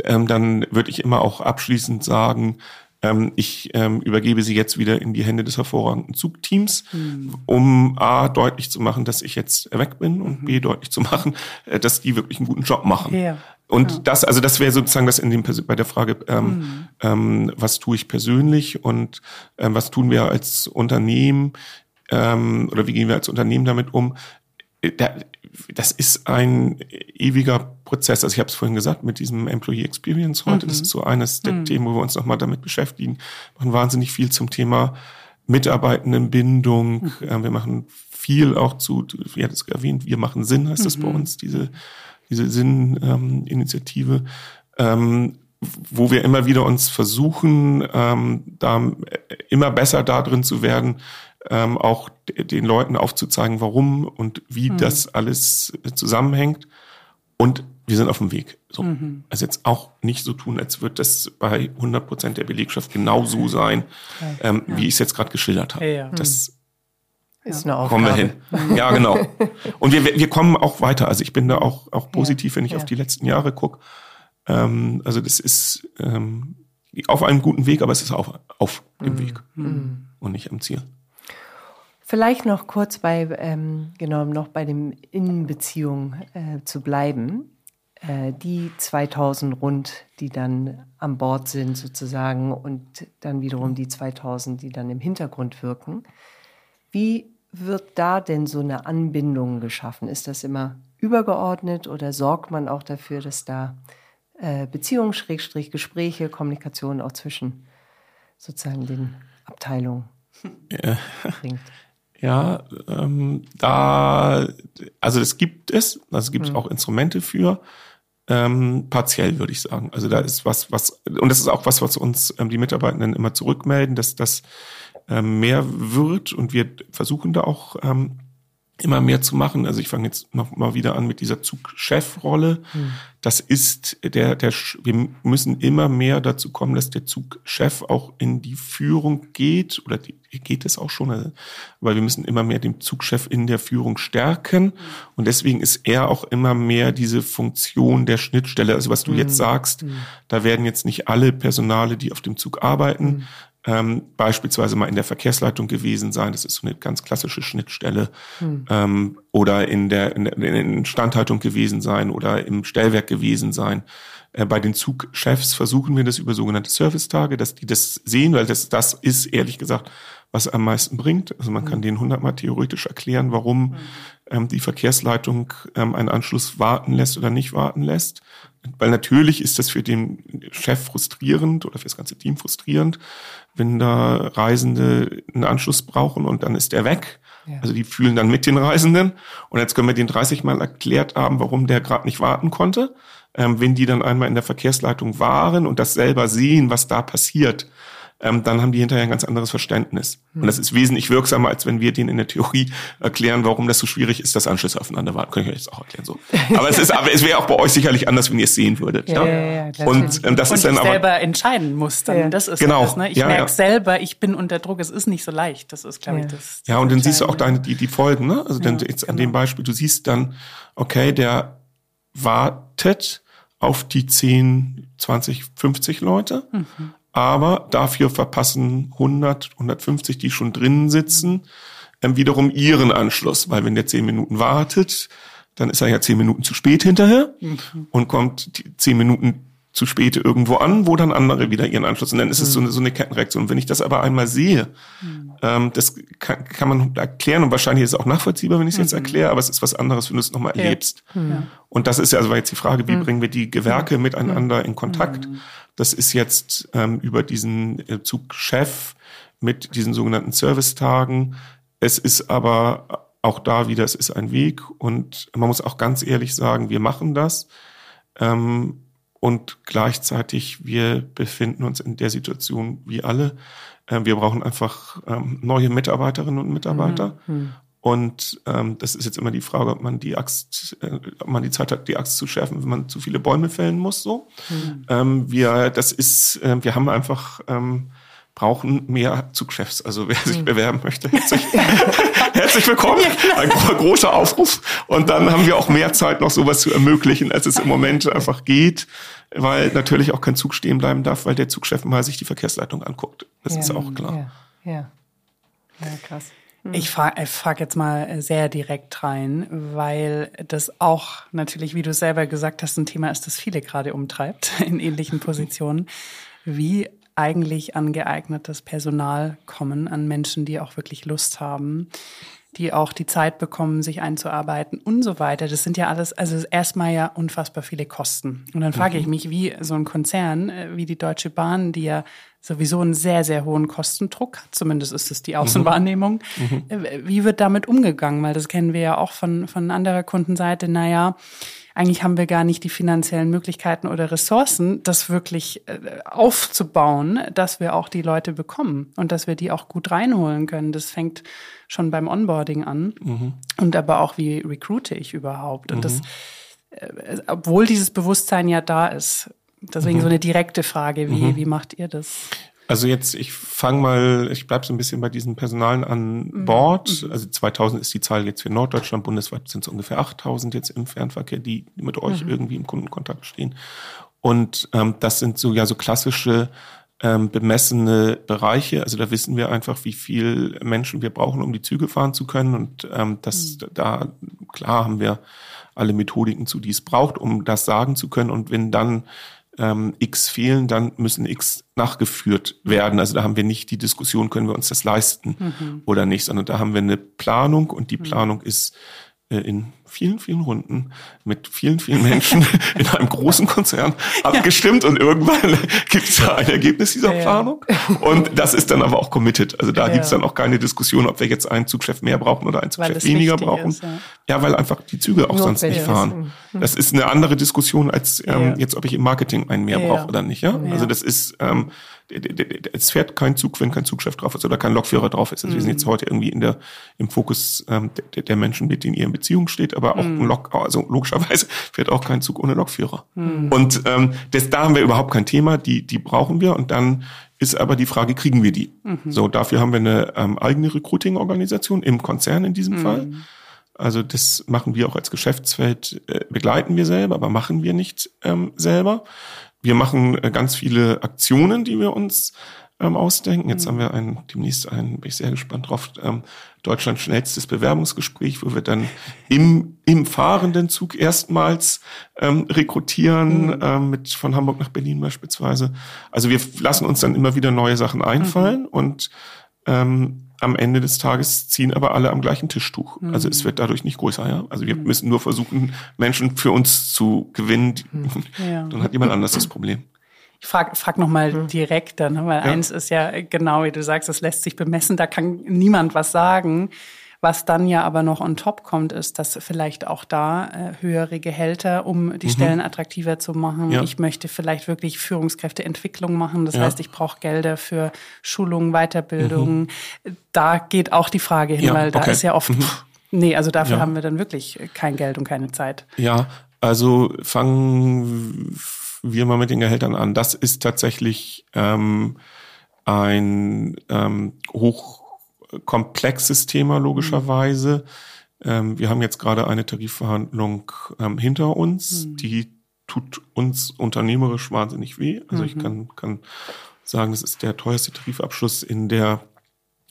ähm, dann würde ich immer auch abschließend sagen, ähm, ich ähm, übergebe sie jetzt wieder in die Hände des hervorragenden Zugteams, mhm. um A, deutlich zu machen, dass ich jetzt weg bin und mhm. B, deutlich zu machen, äh, dass die wirklich einen guten Job machen. Ja. Und ja. das, also das wäre sozusagen das in dem bei der Frage, ähm, mhm. ähm, was tue ich persönlich und ähm, was tun wir als Unternehmen ähm, oder wie gehen wir als Unternehmen damit um? Äh, das ist ein ewiger Prozess. Also ich habe es vorhin gesagt, mit diesem Employee Experience heute, mhm. das ist so eines der mhm. Themen, wo wir uns nochmal damit beschäftigen. Wir machen wahnsinnig viel zum Thema Mitarbeitendenbindung. Mhm. Wir machen viel auch zu, wie hat es erwähnt, wir machen Sinn, heißt das bei mhm. uns, diese, diese Sinn-Initiative. Ähm, wo wir immer wieder uns versuchen, ähm, da immer besser da drin zu werden, ähm, auch den Leuten aufzuzeigen, warum und wie mhm. das alles zusammenhängt. Und wir sind auf dem Weg. So. Mhm. Also jetzt auch nicht so tun, als wird das bei 100 Prozent der Belegschaft genau so sein, ähm, ja. wie ich es jetzt gerade geschildert habe. Ja. Das ist eine Aufgabe. Kommen wir hin. Ja, genau. Und wir, wir kommen auch weiter. Also ich bin da auch, auch positiv, wenn ich auf die letzten Jahre gucke. Ähm, also das ist ähm, auf einem guten Weg, aber es ist auf, auf dem mhm. Weg mhm. und nicht am Ziel. Vielleicht noch kurz bei, ähm, genau, noch bei dem Innenbeziehung äh, zu bleiben. Äh, die 2000 rund, die dann an Bord sind sozusagen und dann wiederum die 2000, die dann im Hintergrund wirken. Wie wird da denn so eine Anbindung geschaffen? Ist das immer übergeordnet oder sorgt man auch dafür, dass da äh, Beziehungen, Schrägstrich, Gespräche, Kommunikation auch zwischen sozusagen den Abteilungen ja. bringt? Ja, ähm, da, also es gibt es, also es gibt mhm. auch Instrumente für, ähm, partiell würde ich sagen. Also da ist was, was, und das ist auch was, was uns ähm, die Mitarbeitenden immer zurückmelden, dass das mehr wird und wir versuchen da auch ähm, immer mehr zu machen. Also ich fange jetzt noch mal wieder an mit dieser Zugchefrolle. Hm. Das ist der, der, wir müssen immer mehr dazu kommen, dass der Zugchef auch in die Führung geht oder die, geht es auch schon, also, weil wir müssen immer mehr den Zugchef in der Führung stärken hm. und deswegen ist er auch immer mehr diese Funktion der Schnittstelle. Also was du hm. jetzt sagst, hm. da werden jetzt nicht alle Personale, die auf dem Zug arbeiten, hm ähm, beispielsweise mal in der Verkehrsleitung gewesen sein. Das ist so eine ganz klassische Schnittstelle. Hm. Ähm, oder in der, in der in der Instandhaltung gewesen sein oder im Stellwerk gewesen sein. Äh, bei den Zugchefs versuchen wir das über sogenannte Servicetage, dass die das sehen, weil das, das ist ehrlich gesagt, was am meisten bringt. Also man hm. kann denen hundertmal theoretisch erklären, warum hm. ähm, die Verkehrsleitung ähm, einen Anschluss warten lässt oder nicht warten lässt. Weil natürlich ist das für den Chef frustrierend oder für das ganze Team frustrierend, wenn da Reisende einen Anschluss brauchen und dann ist er weg. Ja. Also die fühlen dann mit den Reisenden. Und jetzt können wir den 30 Mal erklärt haben, warum der gerade nicht warten konnte. Ähm, wenn die dann einmal in der Verkehrsleitung waren und das selber sehen, was da passiert, ähm, dann haben die hinterher ein ganz anderes Verständnis. Mhm. Und das ist wesentlich wirksamer, als wenn wir denen in der Theorie erklären, warum das so schwierig ist, dass Anschlüsse aufeinander warten. Kann ich euch jetzt auch erklären so. Aber es ist, aber es wäre auch bei euch sicherlich anders, wenn ihr es sehen würdet. Ja, ja? ja, ja und ähm, das und ist dann aber selber entscheiden muss. Dann ja. das ist genau. das. Ne? Ich ja, merke selber, ich bin unter Druck. Es ist nicht so leicht. Das ist, glaube ich, das. Ja, und dann siehst du auch deine die die Folgen. Ne? Also dann jetzt genau. an dem. Beispiel, du siehst dann, okay, der wartet auf die 10, 20, 50 Leute. Mhm aber dafür verpassen 100, 150, die schon drinnen sitzen, ähm, wiederum ihren Anschluss, weil wenn der zehn Minuten wartet, dann ist er ja zehn Minuten zu spät hinterher mhm. und kommt die zehn Minuten zu spät irgendwo an, wo dann andere wieder ihren Anschluss. Und dann ist es so eine, so eine Kettenreaktion. Und wenn ich das aber einmal sehe, mhm. ähm, das kann, kann man erklären und wahrscheinlich ist es auch nachvollziehbar, wenn ich es jetzt mhm. erkläre, aber es ist was anderes, wenn du es nochmal ja. erlebst. Mhm. Und das ist ja also jetzt die Frage, wie mhm. bringen wir die Gewerke miteinander in Kontakt? Das ist jetzt ähm, über diesen äh, Zugchef mit diesen sogenannten Servicetagen. Es ist aber auch da wieder, es ist ein Weg und man muss auch ganz ehrlich sagen, wir machen das. Ähm, und gleichzeitig, wir befinden uns in der Situation wie alle. Äh, wir brauchen einfach ähm, neue Mitarbeiterinnen und Mitarbeiter. Mhm. mhm. Und ähm, das ist jetzt immer die Frage, ob man die Axt, äh, ob man die Zeit hat, die Axt zu schärfen, wenn man zu viele Bäume fällen muss. So, mhm. ähm, wir, das ist, wir haben einfach ähm, brauchen mehr Zugchefs. Also wer sich mhm. bewerben möchte, herzlich, herzlich willkommen. Ein großer Aufruf. Und dann haben wir auch mehr Zeit, noch sowas zu ermöglichen, als es im Moment einfach geht, weil natürlich auch kein Zug stehen bleiben darf, weil der Zugchef mal sich die Verkehrsleitung anguckt. Das ja, ist auch klar. Ja, ja. ja krass. Mhm. Ich frage frag jetzt mal sehr direkt rein, weil das auch natürlich, wie du selber gesagt hast, ein Thema ist, das viele gerade umtreibt in ähnlichen Positionen. Wie eigentlich an geeignetes Personal kommen, an Menschen, die auch wirklich Lust haben, die auch die Zeit bekommen, sich einzuarbeiten und so weiter. Das sind ja alles, also erstmal ja unfassbar viele Kosten. Und dann frage ich mhm. mich, wie so ein Konzern äh, wie die Deutsche Bahn, die ja sowieso einen sehr, sehr hohen Kostendruck hat, zumindest ist es die mhm. Außenwahrnehmung, mhm. wie wird damit umgegangen? Weil das kennen wir ja auch von, von anderer Kundenseite. Naja, eigentlich haben wir gar nicht die finanziellen Möglichkeiten oder Ressourcen, das wirklich äh, aufzubauen, dass wir auch die Leute bekommen und dass wir die auch gut reinholen können. Das fängt schon beim Onboarding an mhm. und aber auch wie recruite ich überhaupt. Und mhm. das, äh, obwohl dieses Bewusstsein ja da ist. Deswegen mhm. so eine direkte Frage, wie, mhm. wie macht ihr das? Also jetzt, ich fange mal, ich bleib so ein bisschen bei diesen Personalen an mhm. Bord. Mhm. Also 2000 ist die Zahl jetzt für Norddeutschland, bundesweit sind es ungefähr 8000 jetzt im Fernverkehr, die mit euch mhm. irgendwie im Kundenkontakt stehen. Und ähm, das sind so ja so klassische ähm, bemessene Bereiche. Also da wissen wir einfach, wie viel Menschen wir brauchen, um die Züge fahren zu können. Und ähm, das mhm. da klar haben wir alle Methodiken zu, die es braucht, um das sagen zu können. Und wenn dann ähm, X fehlen, dann müssen X nachgeführt werden. Also da haben wir nicht die Diskussion, können wir uns das leisten mhm. oder nicht, sondern da haben wir eine Planung und die mhm. Planung ist äh, in vielen, vielen Runden mit vielen, vielen Menschen in einem großen Konzern abgestimmt und irgendwann gibt es da ein Ergebnis dieser ja. Planung. Und das ist dann aber auch committed. Also da ja. gibt es dann auch keine Diskussion, ob wir jetzt einen Zugchef mehr brauchen oder einen Zugchef weniger brauchen. Ist, ja. ja. weil einfach die Züge auch sonst nicht fahren. Hm. Das ist eine andere Diskussion als ähm, jetzt, ob ich im Marketing einen mehr brauche oder nicht. Ja? Also das ist ähm, es fährt kein Zug, wenn kein Zugchef drauf ist oder kein Lokführer drauf ist. Also mhm. wir sind jetzt heute irgendwie in der, im Fokus ähm, der, der Menschen, mit denen ihr in Beziehung steht, aber auch mhm. ein Lok, also logischerweise fährt auch kein Zug ohne Lokführer. Mhm. Und ähm, das, da haben wir überhaupt kein Thema, die, die brauchen wir und dann ist aber die Frage, kriegen wir die? Mhm. So, dafür haben wir eine ähm, eigene Recruiting-Organisation im Konzern in diesem mhm. Fall. Also das machen wir auch als Geschäftsfeld, äh, begleiten wir selber, aber machen wir nicht ähm, selber. Wir machen äh, ganz viele Aktionen, die wir uns ähm, ausdenken. Jetzt mhm. haben wir ein, demnächst ein, bin ich sehr gespannt drauf, ähm, Deutschland schnellstes Bewerbungsgespräch, wo wir dann im, im fahrenden Zug erstmals ähm, rekrutieren, mhm. ähm, mit von Hamburg nach Berlin beispielsweise. Also wir lassen uns dann immer wieder neue Sachen einfallen mhm. und ähm, am Ende des Tages ziehen aber alle am gleichen Tischtuch. Mhm. Also es wird dadurch nicht größer, ja. Also wir mhm. müssen nur versuchen, Menschen für uns zu gewinnen. Mhm. Ja. Dann hat jemand anders das Problem. Ich frage frag noch mal mhm. direkt dann, weil ja. eins ist ja genau, wie du sagst, das lässt sich bemessen, da kann niemand was sagen. Was dann ja aber noch on top kommt, ist, dass vielleicht auch da äh, höhere Gehälter, um die mhm. Stellen attraktiver zu machen. Ja. Ich möchte vielleicht wirklich Führungskräfteentwicklung machen. Das ja. heißt, ich brauche Gelder für Schulungen, Weiterbildung. Mhm. Da geht auch die Frage hin, ja, weil da okay. ist ja oft, mhm. nee, also dafür haben wir dann wirklich kein Geld und keine Zeit. Ja, also fangen wir mal mit den Gehältern an. Das ist tatsächlich ähm, ein ähm, hoch komplexes Thema logischerweise. Mhm. Ähm, wir haben jetzt gerade eine Tarifverhandlung ähm, hinter uns, mhm. die tut uns unternehmerisch wahnsinnig weh. Also mhm. ich kann, kann sagen, das ist der teuerste Tarifabschluss in der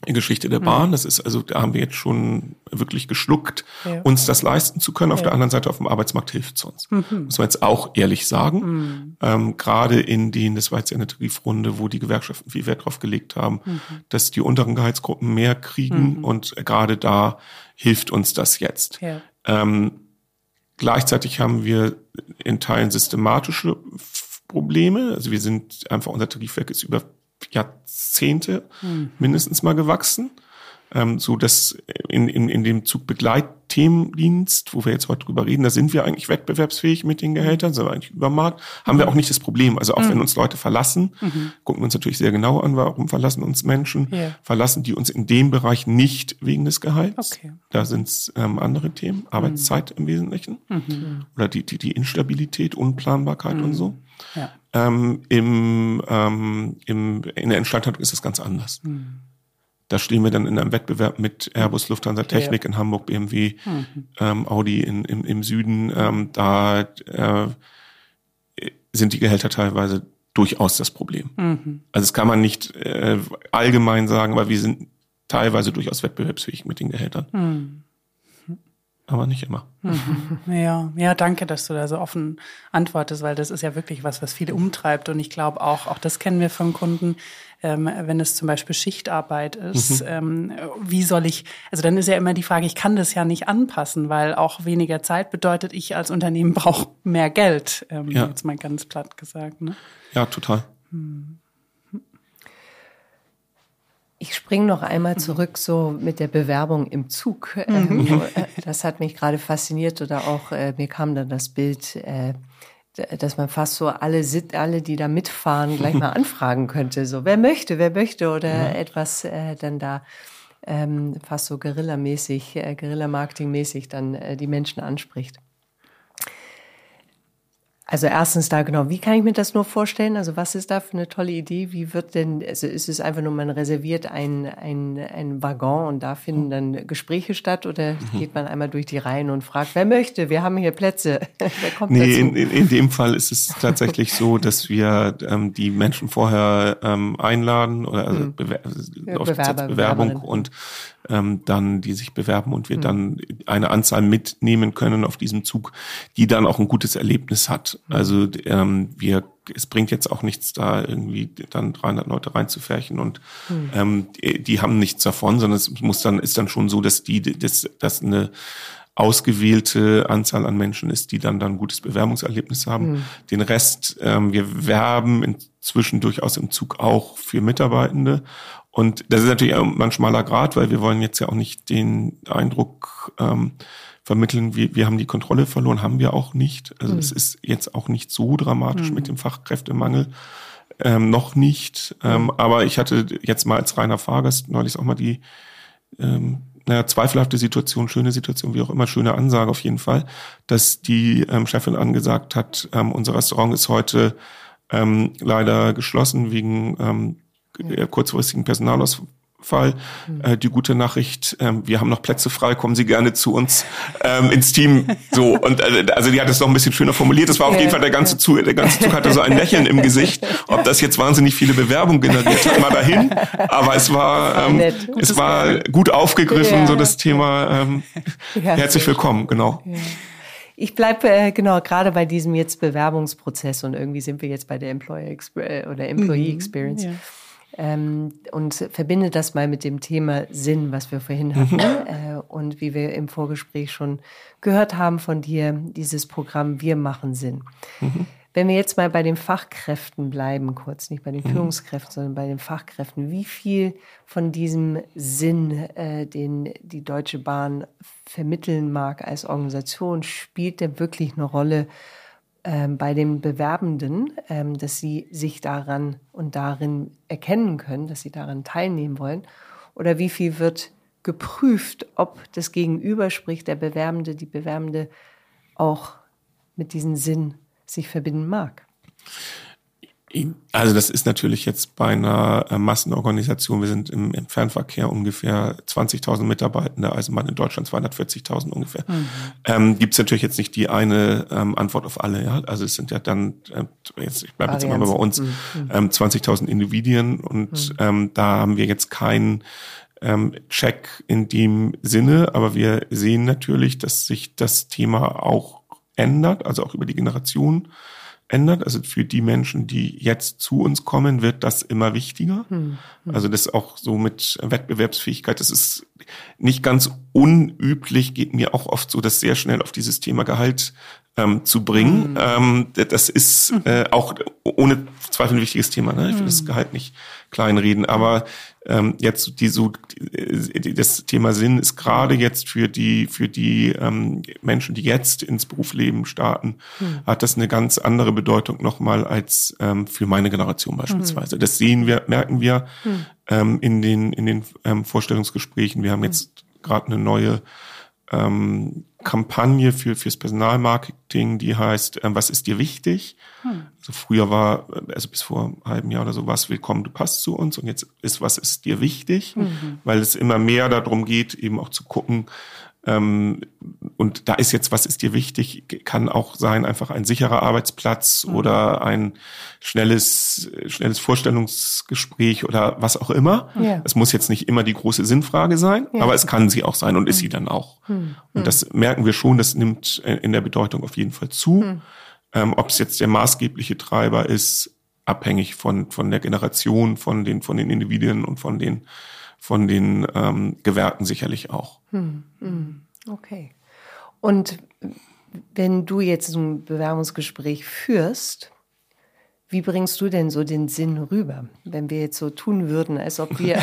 Geschichte der Bahn. Mhm. Das ist also, da haben wir jetzt schon wirklich geschluckt, ja. uns das leisten zu können. Auf ja. der anderen Seite auf dem Arbeitsmarkt hilft es uns. Mhm. Muss man jetzt auch ehrlich sagen. Mhm. Ähm, Gerade in den, das war jetzt ja eine Tarifrunde, wo die Gewerkschaften viel Wert drauf gelegt haben, mhm. dass die unteren Gehaltsgruppen mehr kriegen mhm. und gerade da hilft uns das jetzt. Ja. Ähm, gleichzeitig haben wir in Teilen systematische Probleme. Also wir sind einfach, unser Tarifwerk ist über Jahrzehnte mhm. mindestens mal gewachsen. Ähm, so dass in, in, in dem Zugbegleitthemendienst, wo wir jetzt heute drüber reden, da sind wir eigentlich wettbewerbsfähig mit den Gehältern, sind wir eigentlich über Markt, haben mhm. wir auch nicht das Problem. Also auch mhm. wenn uns Leute verlassen, mhm. gucken wir uns natürlich sehr genau an, warum verlassen uns Menschen, yeah. verlassen die uns in dem Bereich nicht wegen des Gehalts. Okay. Da sind es ähm, andere Themen, Arbeitszeit im Wesentlichen mhm. oder die, die, die Instabilität, Unplanbarkeit und mhm. so. Ja. Ähm, im, ähm, im, in der Instandhaltung ist das ganz anders. Mhm. Da stehen wir dann in einem Wettbewerb mit Airbus, Lufthansa Technik in Hamburg, BMW, mhm. ähm, Audi in, im, im Süden. Ähm, da äh, sind die Gehälter teilweise durchaus das Problem. Mhm. Also das kann man nicht äh, allgemein sagen, aber wir sind teilweise durchaus wettbewerbsfähig mit den Gehältern. Mhm aber nicht immer. Mhm. Ja, ja, danke, dass du da so offen antwortest, weil das ist ja wirklich was, was viele umtreibt. Und ich glaube auch, auch das kennen wir von Kunden, ähm, wenn es zum Beispiel Schichtarbeit ist, mhm. ähm, wie soll ich, also dann ist ja immer die Frage, ich kann das ja nicht anpassen, weil auch weniger Zeit bedeutet, ich als Unternehmen brauche mehr Geld, ähm, ja. jetzt mal ganz platt gesagt. Ne? Ja, total. Hm. Ich springe noch einmal mhm. zurück so mit der Bewerbung im Zug. Mhm. Ähm, äh, das hat mich gerade fasziniert oder auch äh, mir kam dann das Bild, äh, dass man fast so alle, alle, die da mitfahren, gleich mal anfragen könnte. So, wer möchte, wer möchte oder ja. etwas äh, dann da ähm, fast so Guerilla-mäßig, äh, Guerilla-Marketing-mäßig dann äh, die Menschen anspricht. Also erstens da genau, wie kann ich mir das nur vorstellen? Also was ist da für eine tolle Idee? Wie wird denn, also ist es einfach nur, man reserviert ein, ein, ein Waggon und da finden dann Gespräche statt oder mhm. geht man einmal durch die Reihen und fragt, wer möchte? Wir haben hier Plätze. wer kommt nee, dazu? In, in, in dem Fall ist es tatsächlich so, dass wir ähm, die Menschen vorher ähm, einladen oder also mhm. Bewer Bewerber, Bewerbung und ähm, dann, die sich bewerben und wir mhm. dann eine Anzahl mitnehmen können auf diesem Zug, die dann auch ein gutes Erlebnis hat. Mhm. Also ähm, wir es bringt jetzt auch nichts da irgendwie dann 300 Leute reinzufärchen und mhm. ähm, die, die haben nichts davon, sondern es muss dann ist dann schon so, dass die dass, dass eine ausgewählte Anzahl an Menschen ist, die dann dann ein gutes Bewerbungserlebnis haben. Mhm. Den Rest, ähm, wir werben inzwischen durchaus im Zug auch für Mitarbeitende. Und das ist natürlich ein manchmaler Grad, weil wir wollen jetzt ja auch nicht den Eindruck ähm, vermitteln, wir, wir haben die Kontrolle verloren, haben wir auch nicht. Also mhm. es ist jetzt auch nicht so dramatisch mhm. mit dem Fachkräftemangel. Ähm, noch nicht. Ähm, mhm. aber ich hatte jetzt mal als reiner Fahrgast neulich auch mal die ähm, naja, zweifelhafte Situation, schöne Situation, wie auch immer, schöne Ansage auf jeden Fall, dass die ähm, Chefin angesagt hat, ähm, unser Restaurant ist heute ähm, leider geschlossen wegen ähm, ja. kurzfristigen Personalausfall Fall. Mhm. Äh, die gute Nachricht, ähm, wir haben noch Plätze frei, kommen Sie gerne zu uns ähm, ins Team. So und äh, also die hat es noch ein bisschen schöner formuliert. Das war auf ja, jeden Fall der ganze Zug, der ganze Zug hatte so ein Lächeln im Gesicht. Ob das jetzt wahnsinnig viele Bewerbungen generiert hat, mal dahin. Aber es war ähm, es war gut aufgegriffen, ja. so das Thema. Ähm, ja, herzlich willkommen, genau. Ich bleibe äh, genau gerade bei diesem jetzt Bewerbungsprozess und irgendwie sind wir jetzt bei der Employer Exp oder Employee mhm. Experience. Ja ähm, und verbinde das mal mit dem Thema Sinn, was wir vorhin hatten mhm. äh, und wie wir im Vorgespräch schon gehört haben von dir, dieses Programm Wir machen Sinn. Mhm. Wenn wir jetzt mal bei den Fachkräften bleiben, kurz, nicht bei den mhm. Führungskräften, sondern bei den Fachkräften, wie viel von diesem Sinn, äh, den die Deutsche Bahn vermitteln mag als Organisation, spielt der wirklich eine Rolle ähm, bei den Bewerbenden, ähm, dass sie sich daran und darin erkennen können, dass sie daran teilnehmen wollen? Oder wie viel wird geprüft, ob das Gegenüber, sprich der Bewerbende, die Bewerbende auch mit diesem Sinn sich verbinden mag? Also das ist natürlich jetzt bei einer äh, Massenorganisation, wir sind im, im Fernverkehr ungefähr 20.000 Mitarbeitende, also mal in Deutschland 240.000 ungefähr. Mhm. Ähm, Gibt es natürlich jetzt nicht die eine ähm, Antwort auf alle. Ja? Also es sind ja dann, äh, jetzt, ich bleibe jetzt immer bei uns, mhm. ähm, 20.000 Individuen und mhm. ähm, da haben wir jetzt keinen ähm, Check in dem Sinne, aber wir sehen natürlich, dass sich das Thema auch ändert, also auch über die Generation ändert. Also für die Menschen, die jetzt zu uns kommen, wird das immer wichtiger. Hm, hm. Also das auch so mit Wettbewerbsfähigkeit, das ist nicht ganz unüblich, geht mir auch oft so, dass sehr schnell auf dieses Thema Gehalt ähm, zu bringen. Mhm. Ähm, das ist hm. äh, auch ohne Zweifel ein wichtiges Thema. Ne? Ich will mhm. das Gehalt nicht kleinreden, aber ähm, jetzt die so die, das Thema Sinn ist gerade jetzt für die für die ähm, Menschen, die jetzt ins Berufsleben starten, mhm. hat das eine ganz andere Bedeutung nochmal als ähm, für meine Generation beispielsweise. Mhm. Das sehen wir, merken wir mhm. ähm, in den in den ähm, Vorstellungsgesprächen. Wir haben jetzt gerade eine neue ähm, Kampagne für fürs Personalmarketing, die heißt, ähm, was ist dir wichtig? Hm. Also früher war, also bis vor einem halben Jahr oder so, was willkommen, du passt zu uns und jetzt ist, was ist dir wichtig? Mhm. Weil es immer mehr darum geht, eben auch zu gucken, ähm, und da ist jetzt, was ist dir wichtig, kann auch sein, einfach ein sicherer Arbeitsplatz mhm. oder ein schnelles, schnelles Vorstellungsgespräch oder was auch immer. Ja. Es muss jetzt nicht immer die große Sinnfrage sein, ja. aber es kann sie auch sein und mhm. ist sie dann auch. Mhm. Und das merken wir schon, das nimmt in der Bedeutung auf jeden Fall zu. Mhm. Ähm, Ob es jetzt der maßgebliche Treiber ist, abhängig von, von der Generation, von den, von den Individuen und von den von den ähm, Gewerken sicherlich auch. Hm, hm, okay. Und wenn du jetzt ein Bewerbungsgespräch führst, wie bringst du denn so den Sinn rüber? Wenn wir jetzt so tun würden, als ob wir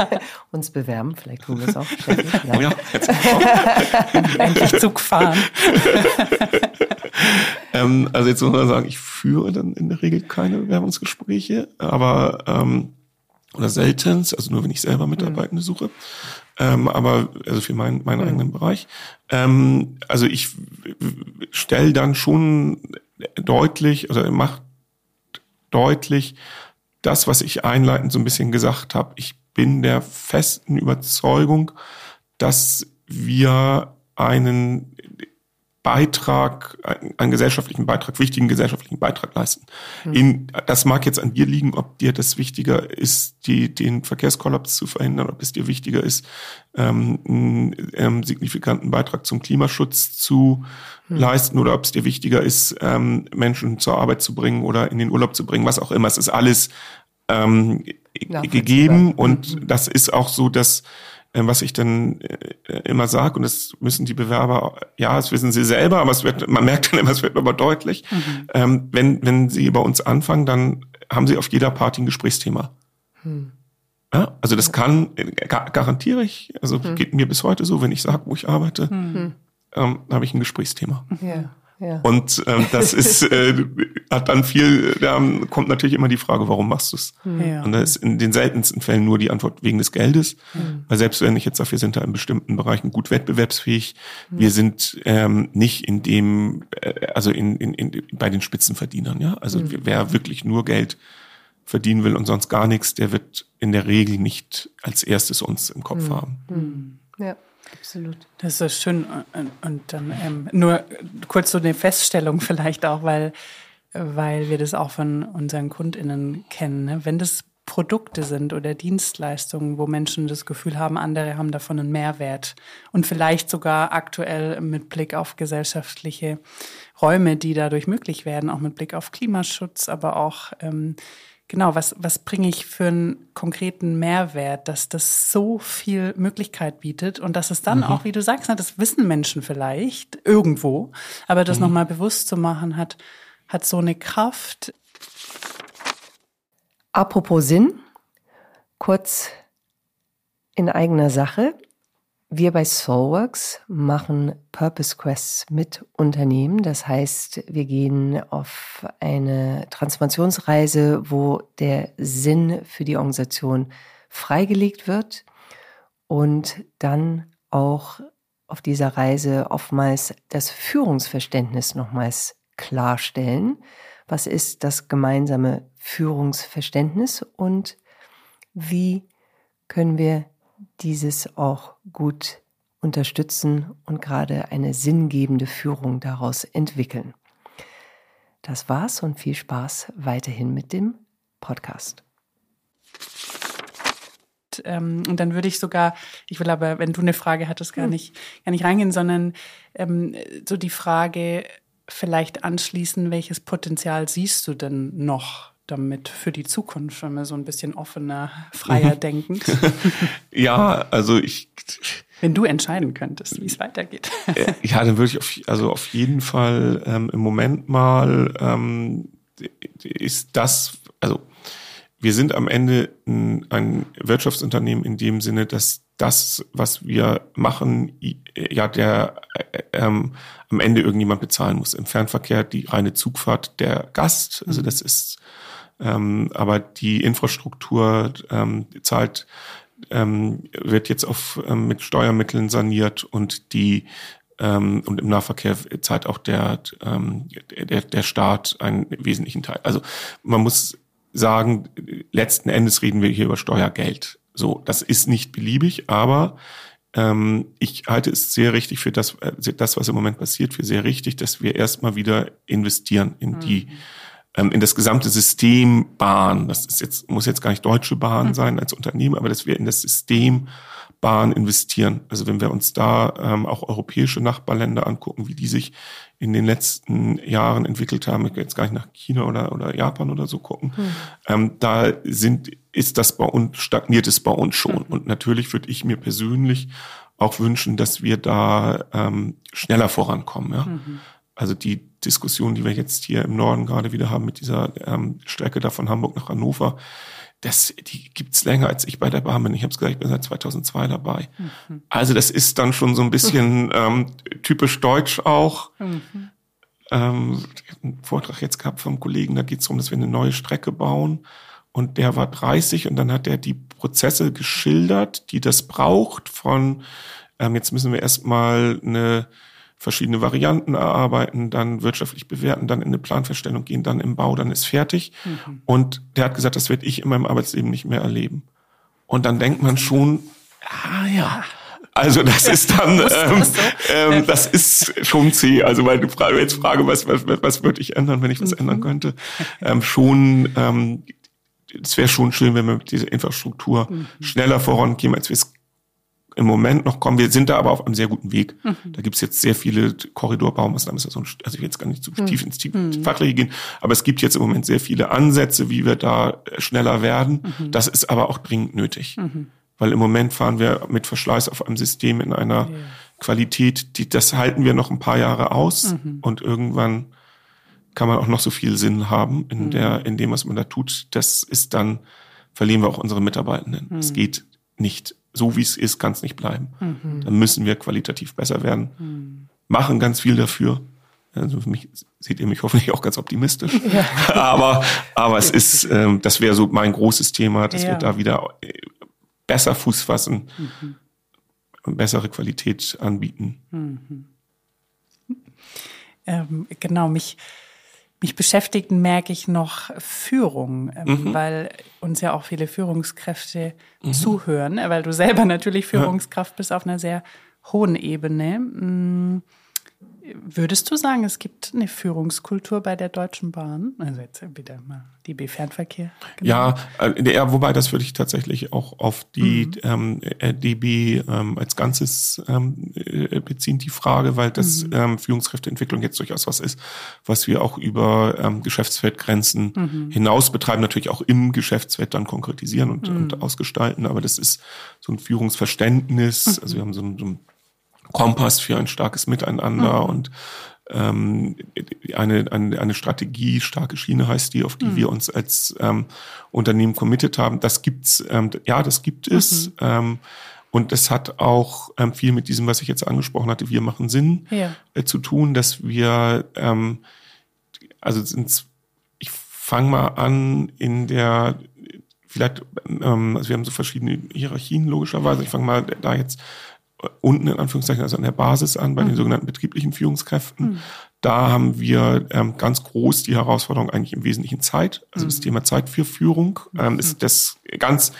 uns bewerben, vielleicht tun wir es auch. Ja. Oh ja, jetzt Endlich Zug fahren. ähm, also jetzt muss man sagen, ich führe dann in der Regel keine Bewerbungsgespräche, aber ähm, oder seltenst, also nur wenn ich selber Mitarbeitende mhm. suche, ähm, aber also für meinen meinen mhm. eigenen Bereich. Ähm, also ich stelle dann schon deutlich oder macht deutlich das, was ich einleitend so ein bisschen gesagt habe. Ich bin der festen Überzeugung, dass wir einen Beitrag, einen gesellschaftlichen Beitrag, wichtigen gesellschaftlichen Beitrag leisten. Mhm. In, das mag jetzt an dir liegen, ob dir das wichtiger ist, die, den Verkehrskollaps zu verhindern, ob es dir wichtiger ist, ähm, einen ähm, signifikanten Beitrag zum Klimaschutz zu mhm. leisten oder ob es dir wichtiger ist, ähm, Menschen zur Arbeit zu bringen oder in den Urlaub zu bringen, was auch immer. Es ist alles ähm, gegeben und mhm. das ist auch so, dass äh, was ich dann äh, immer sage, und das müssen die Bewerber, ja, das wissen sie selber, aber es wird, man merkt dann immer, es wird aber deutlich. Mhm. Ähm, wenn, wenn sie bei uns anfangen, dann haben sie auf jeder Party ein Gesprächsthema. Mhm. Ja, also das kann, garantiere ich, also mhm. geht mir bis heute so, wenn ich sage, wo ich arbeite, mhm. ähm, habe ich ein Gesprächsthema. Ja. Ja. Und ähm, das ist äh, hat dann viel, da kommt natürlich immer die Frage, warum machst du es? Ja. Und da ist in den seltensten Fällen nur die Antwort wegen des Geldes. Mhm. Weil selbst wenn ich jetzt sage, wir sind da in bestimmten Bereichen gut wettbewerbsfähig, mhm. wir sind ähm, nicht in dem, äh, also in, in, in bei den Spitzenverdienern, ja. Also mhm. wer wirklich nur Geld verdienen will und sonst gar nichts, der wird in der Regel nicht als erstes uns im Kopf mhm. haben. Mhm. Ja. Absolut. Das ist schön. Und, und dann ähm, nur kurz so eine Feststellung vielleicht auch, weil, weil wir das auch von unseren KundInnen kennen. Ne? Wenn das Produkte sind oder Dienstleistungen, wo Menschen das Gefühl haben, andere haben davon einen Mehrwert und vielleicht sogar aktuell mit Blick auf gesellschaftliche Räume, die dadurch möglich werden, auch mit Blick auf Klimaschutz, aber auch ähm, genau, was, was bringe ich für einen konkreten Mehrwert, dass das so viel Möglichkeit bietet und dass es dann mhm. auch, wie du sagst, das wissen Menschen vielleicht irgendwo, aber das mhm. nochmal bewusst zu machen hat, hat so eine Kraft. Apropos Sinn, kurz in eigener Sache. Wir bei Soulworks machen Purpose Quests mit Unternehmen. Das heißt, wir gehen auf eine Transformationsreise, wo der Sinn für die Organisation freigelegt wird und dann auch auf dieser Reise oftmals das Führungsverständnis nochmals klarstellen. Was ist das gemeinsame Führungsverständnis und wie können wir dieses auch gut unterstützen und gerade eine sinngebende Führung daraus entwickeln. Das war's und viel Spaß weiterhin mit dem Podcast. Ähm, und dann würde ich sogar, ich will aber, wenn du eine Frage hattest, gar hm. nicht, gar nicht reingehen, sondern ähm, so die Frage vielleicht anschließen, welches Potenzial siehst du denn noch damit für die Zukunft, wenn wir so ein bisschen offener, freier mhm. denken? ja, also ich. Wenn du entscheiden könntest, wie es weitergeht. Äh, ja, dann würde ich auf, also auf jeden Fall ähm, im Moment mal ähm, ist das, also wir sind am Ende ein, ein Wirtschaftsunternehmen in dem Sinne, dass das, was wir machen, ja der äh, ähm, am Ende irgendjemand bezahlen muss. Im Fernverkehr die reine Zugfahrt der Gast, also mhm. das ist ähm, aber die Infrastruktur ähm, zahlt, ähm, wird jetzt auf, ähm, mit Steuermitteln saniert und die ähm, und im Nahverkehr zahlt auch der, ähm, der, der Staat einen wesentlichen Teil. Also man muss sagen, letzten Endes reden wir hier über Steuergeld. So, das ist nicht beliebig, aber ähm, ich halte es sehr richtig für das, äh, das, was im Moment passiert, für sehr richtig, dass wir erstmal wieder investieren in mhm. die ähm, in das gesamte System Bahn, das ist jetzt, muss jetzt gar nicht Deutsche Bahn mhm. sein als Unternehmen, aber dass wir in das System Bahn investieren. Also wenn wir uns da ähm, auch europäische Nachbarländer angucken, wie die sich in den letzten Jahren entwickelt haben, ich jetzt gar nicht nach China oder, oder Japan oder so gucken, mhm. ähm, da sind, ist das bei uns, stagniert es bei uns schon. Mhm. Und natürlich würde ich mir persönlich auch wünschen, dass wir da ähm, schneller vorankommen. Ja? Mhm. Also die Diskussion, die wir jetzt hier im Norden gerade wieder haben mit dieser ähm, Strecke da von Hamburg nach Hannover, das, die gibt's länger, als ich bei der Bahn bin. Ich habe es gesagt, ich bin seit 2002 dabei. Mhm. Also das ist dann schon so ein bisschen ähm, typisch deutsch auch. Mhm. Ähm, einen Vortrag jetzt gehabt vom Kollegen, da geht's darum, dass wir eine neue Strecke bauen. Und der war 30 und dann hat er die Prozesse geschildert, die das braucht von, ähm, jetzt müssen wir erstmal eine verschiedene Varianten erarbeiten, dann wirtschaftlich bewerten, dann in eine Planfeststellung gehen, dann im Bau, dann ist fertig. Mhm. Und der hat gesagt, das werde ich in meinem Arbeitsleben nicht mehr erleben. Und dann denkt man schon, ah ja, also das ist dann, ähm, ähm, das ist schon zäh. Also weil du jetzt frage, was, was, was würde ich ändern, wenn ich was mhm. ändern könnte, ähm, schon, ähm, es wäre schon schön, wenn wir mit dieser Infrastruktur mhm. schneller vorangehen, als wir es im Moment noch kommen. Wir sind da aber auf einem sehr guten Weg. Mhm. Da gibt es jetzt sehr viele Korridorbaumaßnahmen. Also ich will jetzt gar nicht zu mhm. tief ins Tief mhm. Fachliche gehen, aber es gibt jetzt im Moment sehr viele Ansätze, wie wir da äh, schneller werden. Mhm. Das ist aber auch dringend nötig. Mhm. Weil im Moment fahren wir mit Verschleiß auf einem System in einer ja. Qualität, die, das halten wir noch ein paar Jahre aus mhm. und irgendwann kann man auch noch so viel Sinn haben in mhm. der, in dem, was man da tut. Das ist dann, verlieren wir auch unsere Mitarbeitenden. Es geht nicht so, wie es ist, kann es nicht bleiben. Mhm. Dann müssen wir qualitativ besser werden. Mhm. Machen ganz viel dafür. Also für mich seht ihr mich hoffentlich auch ganz optimistisch. Ja. aber, aber es ist, ähm, das wäre so mein großes Thema, dass ja. wir da wieder äh, besser Fuß fassen mhm. und bessere Qualität anbieten. Mhm. Ähm, genau, mich, mich beschäftigten, merke ich noch Führung, ähm, mhm. weil uns ja auch viele Führungskräfte mhm. zuhören, weil du selber natürlich Führungskraft bist auf einer sehr hohen Ebene. Mhm Würdest du sagen, es gibt eine Führungskultur bei der Deutschen Bahn? Also jetzt wieder mal DB Fernverkehr. Genau. Ja, äh, ja, wobei das würde ich tatsächlich auch auf die mhm. ähm, äh, DB ähm, als Ganzes ähm, äh, beziehen, die Frage, weil das mhm. ähm, Führungskräfteentwicklung jetzt durchaus was ist, was wir auch über ähm, Geschäftsfeldgrenzen mhm. hinaus betreiben, natürlich auch im Geschäftsfeld dann konkretisieren und, und mhm. ausgestalten. Aber das ist so ein Führungsverständnis. Also wir haben so ein, so ein Kompass für ein starkes Miteinander mhm. und ähm, eine, eine, eine Strategie, starke Schiene heißt die, auf die mhm. wir uns als ähm, Unternehmen committed haben. Das gibt's, ähm, ja, das gibt es. Mhm. Ähm, und das hat auch ähm, viel mit diesem, was ich jetzt angesprochen hatte, wir machen Sinn ja. äh, zu tun, dass wir, ähm, also sind's, ich fange mal an in der, vielleicht, ähm, also wir haben so verschiedene Hierarchien logischerweise. Ich fange mal da jetzt unten in Anführungszeichen, also an der Basis an, bei mhm. den sogenannten betrieblichen Führungskräften. Mhm. Da haben wir ähm, ganz groß die Herausforderung eigentlich im Wesentlichen Zeit. Also mhm. das Thema Zeit für Führung ähm, ist mhm. das ganz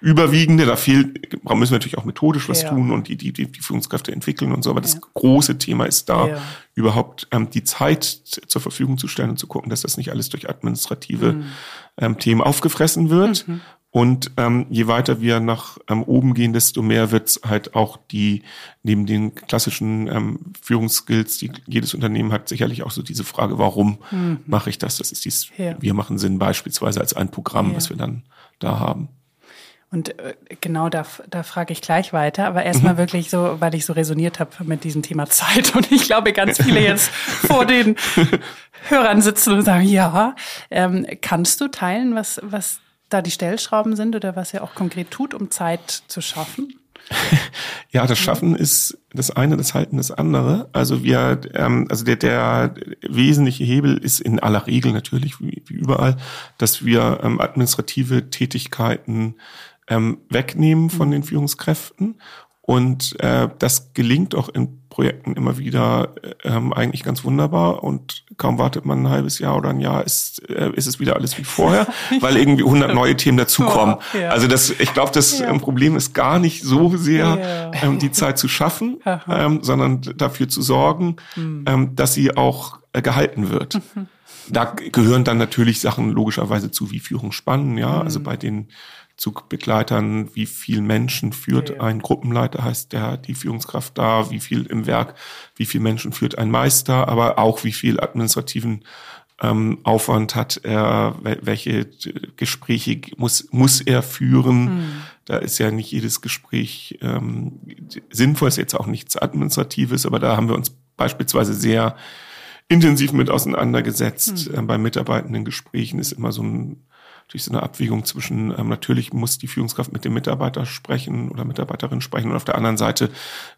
überwiegende. Da fehlt, da müssen wir natürlich auch methodisch was ja. tun und die, die, die, Führungskräfte entwickeln und so. Aber ja. das große Thema ist da, ja. überhaupt ähm, die Zeit zur Verfügung zu stellen und zu gucken, dass das nicht alles durch administrative mhm. ähm, Themen aufgefressen wird. Mhm. Und ähm, je weiter wir nach ähm, oben gehen, desto mehr wird halt auch die, neben den klassischen ähm, Führungsskills, die jedes Unternehmen hat, sicherlich auch so diese Frage, warum mhm. mache ich das? Das ist dies, ja. wir machen Sinn beispielsweise als ein Programm, ja. was wir dann da haben. Und äh, genau da, da frage ich gleich weiter, aber erstmal mhm. wirklich so, weil ich so resoniert habe mit diesem Thema Zeit und ich glaube, ganz viele jetzt vor den Hörern sitzen und sagen, ja, ähm, kannst du teilen, was, was da die Stellschrauben sind oder was er auch konkret tut, um Zeit zu schaffen? Ja, das Schaffen ist das eine, das Halten das andere. Also wir, ähm, also der, der wesentliche Hebel ist in aller Regel natürlich, wie, wie überall, dass wir ähm, administrative Tätigkeiten ähm, wegnehmen von mhm. den Führungskräften und äh, das gelingt auch in Projekten immer wieder äh, ähm, eigentlich ganz wunderbar. Und kaum wartet man ein halbes Jahr oder ein Jahr, ist, äh, ist es wieder alles wie vorher, weil irgendwie 100 neue Themen dazukommen. Oh, ja. Also das, ich glaube, das ja. Problem ist gar nicht so sehr, ja. ähm, die Zeit zu schaffen, ähm, sondern dafür zu sorgen, mhm. ähm, dass sie auch äh, gehalten wird. Mhm. Da gehören dann natürlich Sachen logischerweise zu, wie Führung spannen, ja. Mhm. Also bei den Zugbegleitern, wie viel Menschen führt ja. ein Gruppenleiter, heißt der die Führungskraft da, wie viel im Werk, wie viel Menschen führt ein Meister, aber auch wie viel administrativen ähm, Aufwand hat er, welche Gespräche muss, muss er führen. Mhm. Da ist ja nicht jedes Gespräch ähm, sinnvoll, ist jetzt auch nichts Administratives, aber da haben wir uns beispielsweise sehr intensiv mit auseinandergesetzt. Mhm. Ähm, bei mitarbeitenden Gesprächen ist immer so ein durch so eine Abwägung zwischen, ähm, natürlich muss die Führungskraft mit dem Mitarbeiter sprechen oder Mitarbeiterin sprechen und auf der anderen Seite,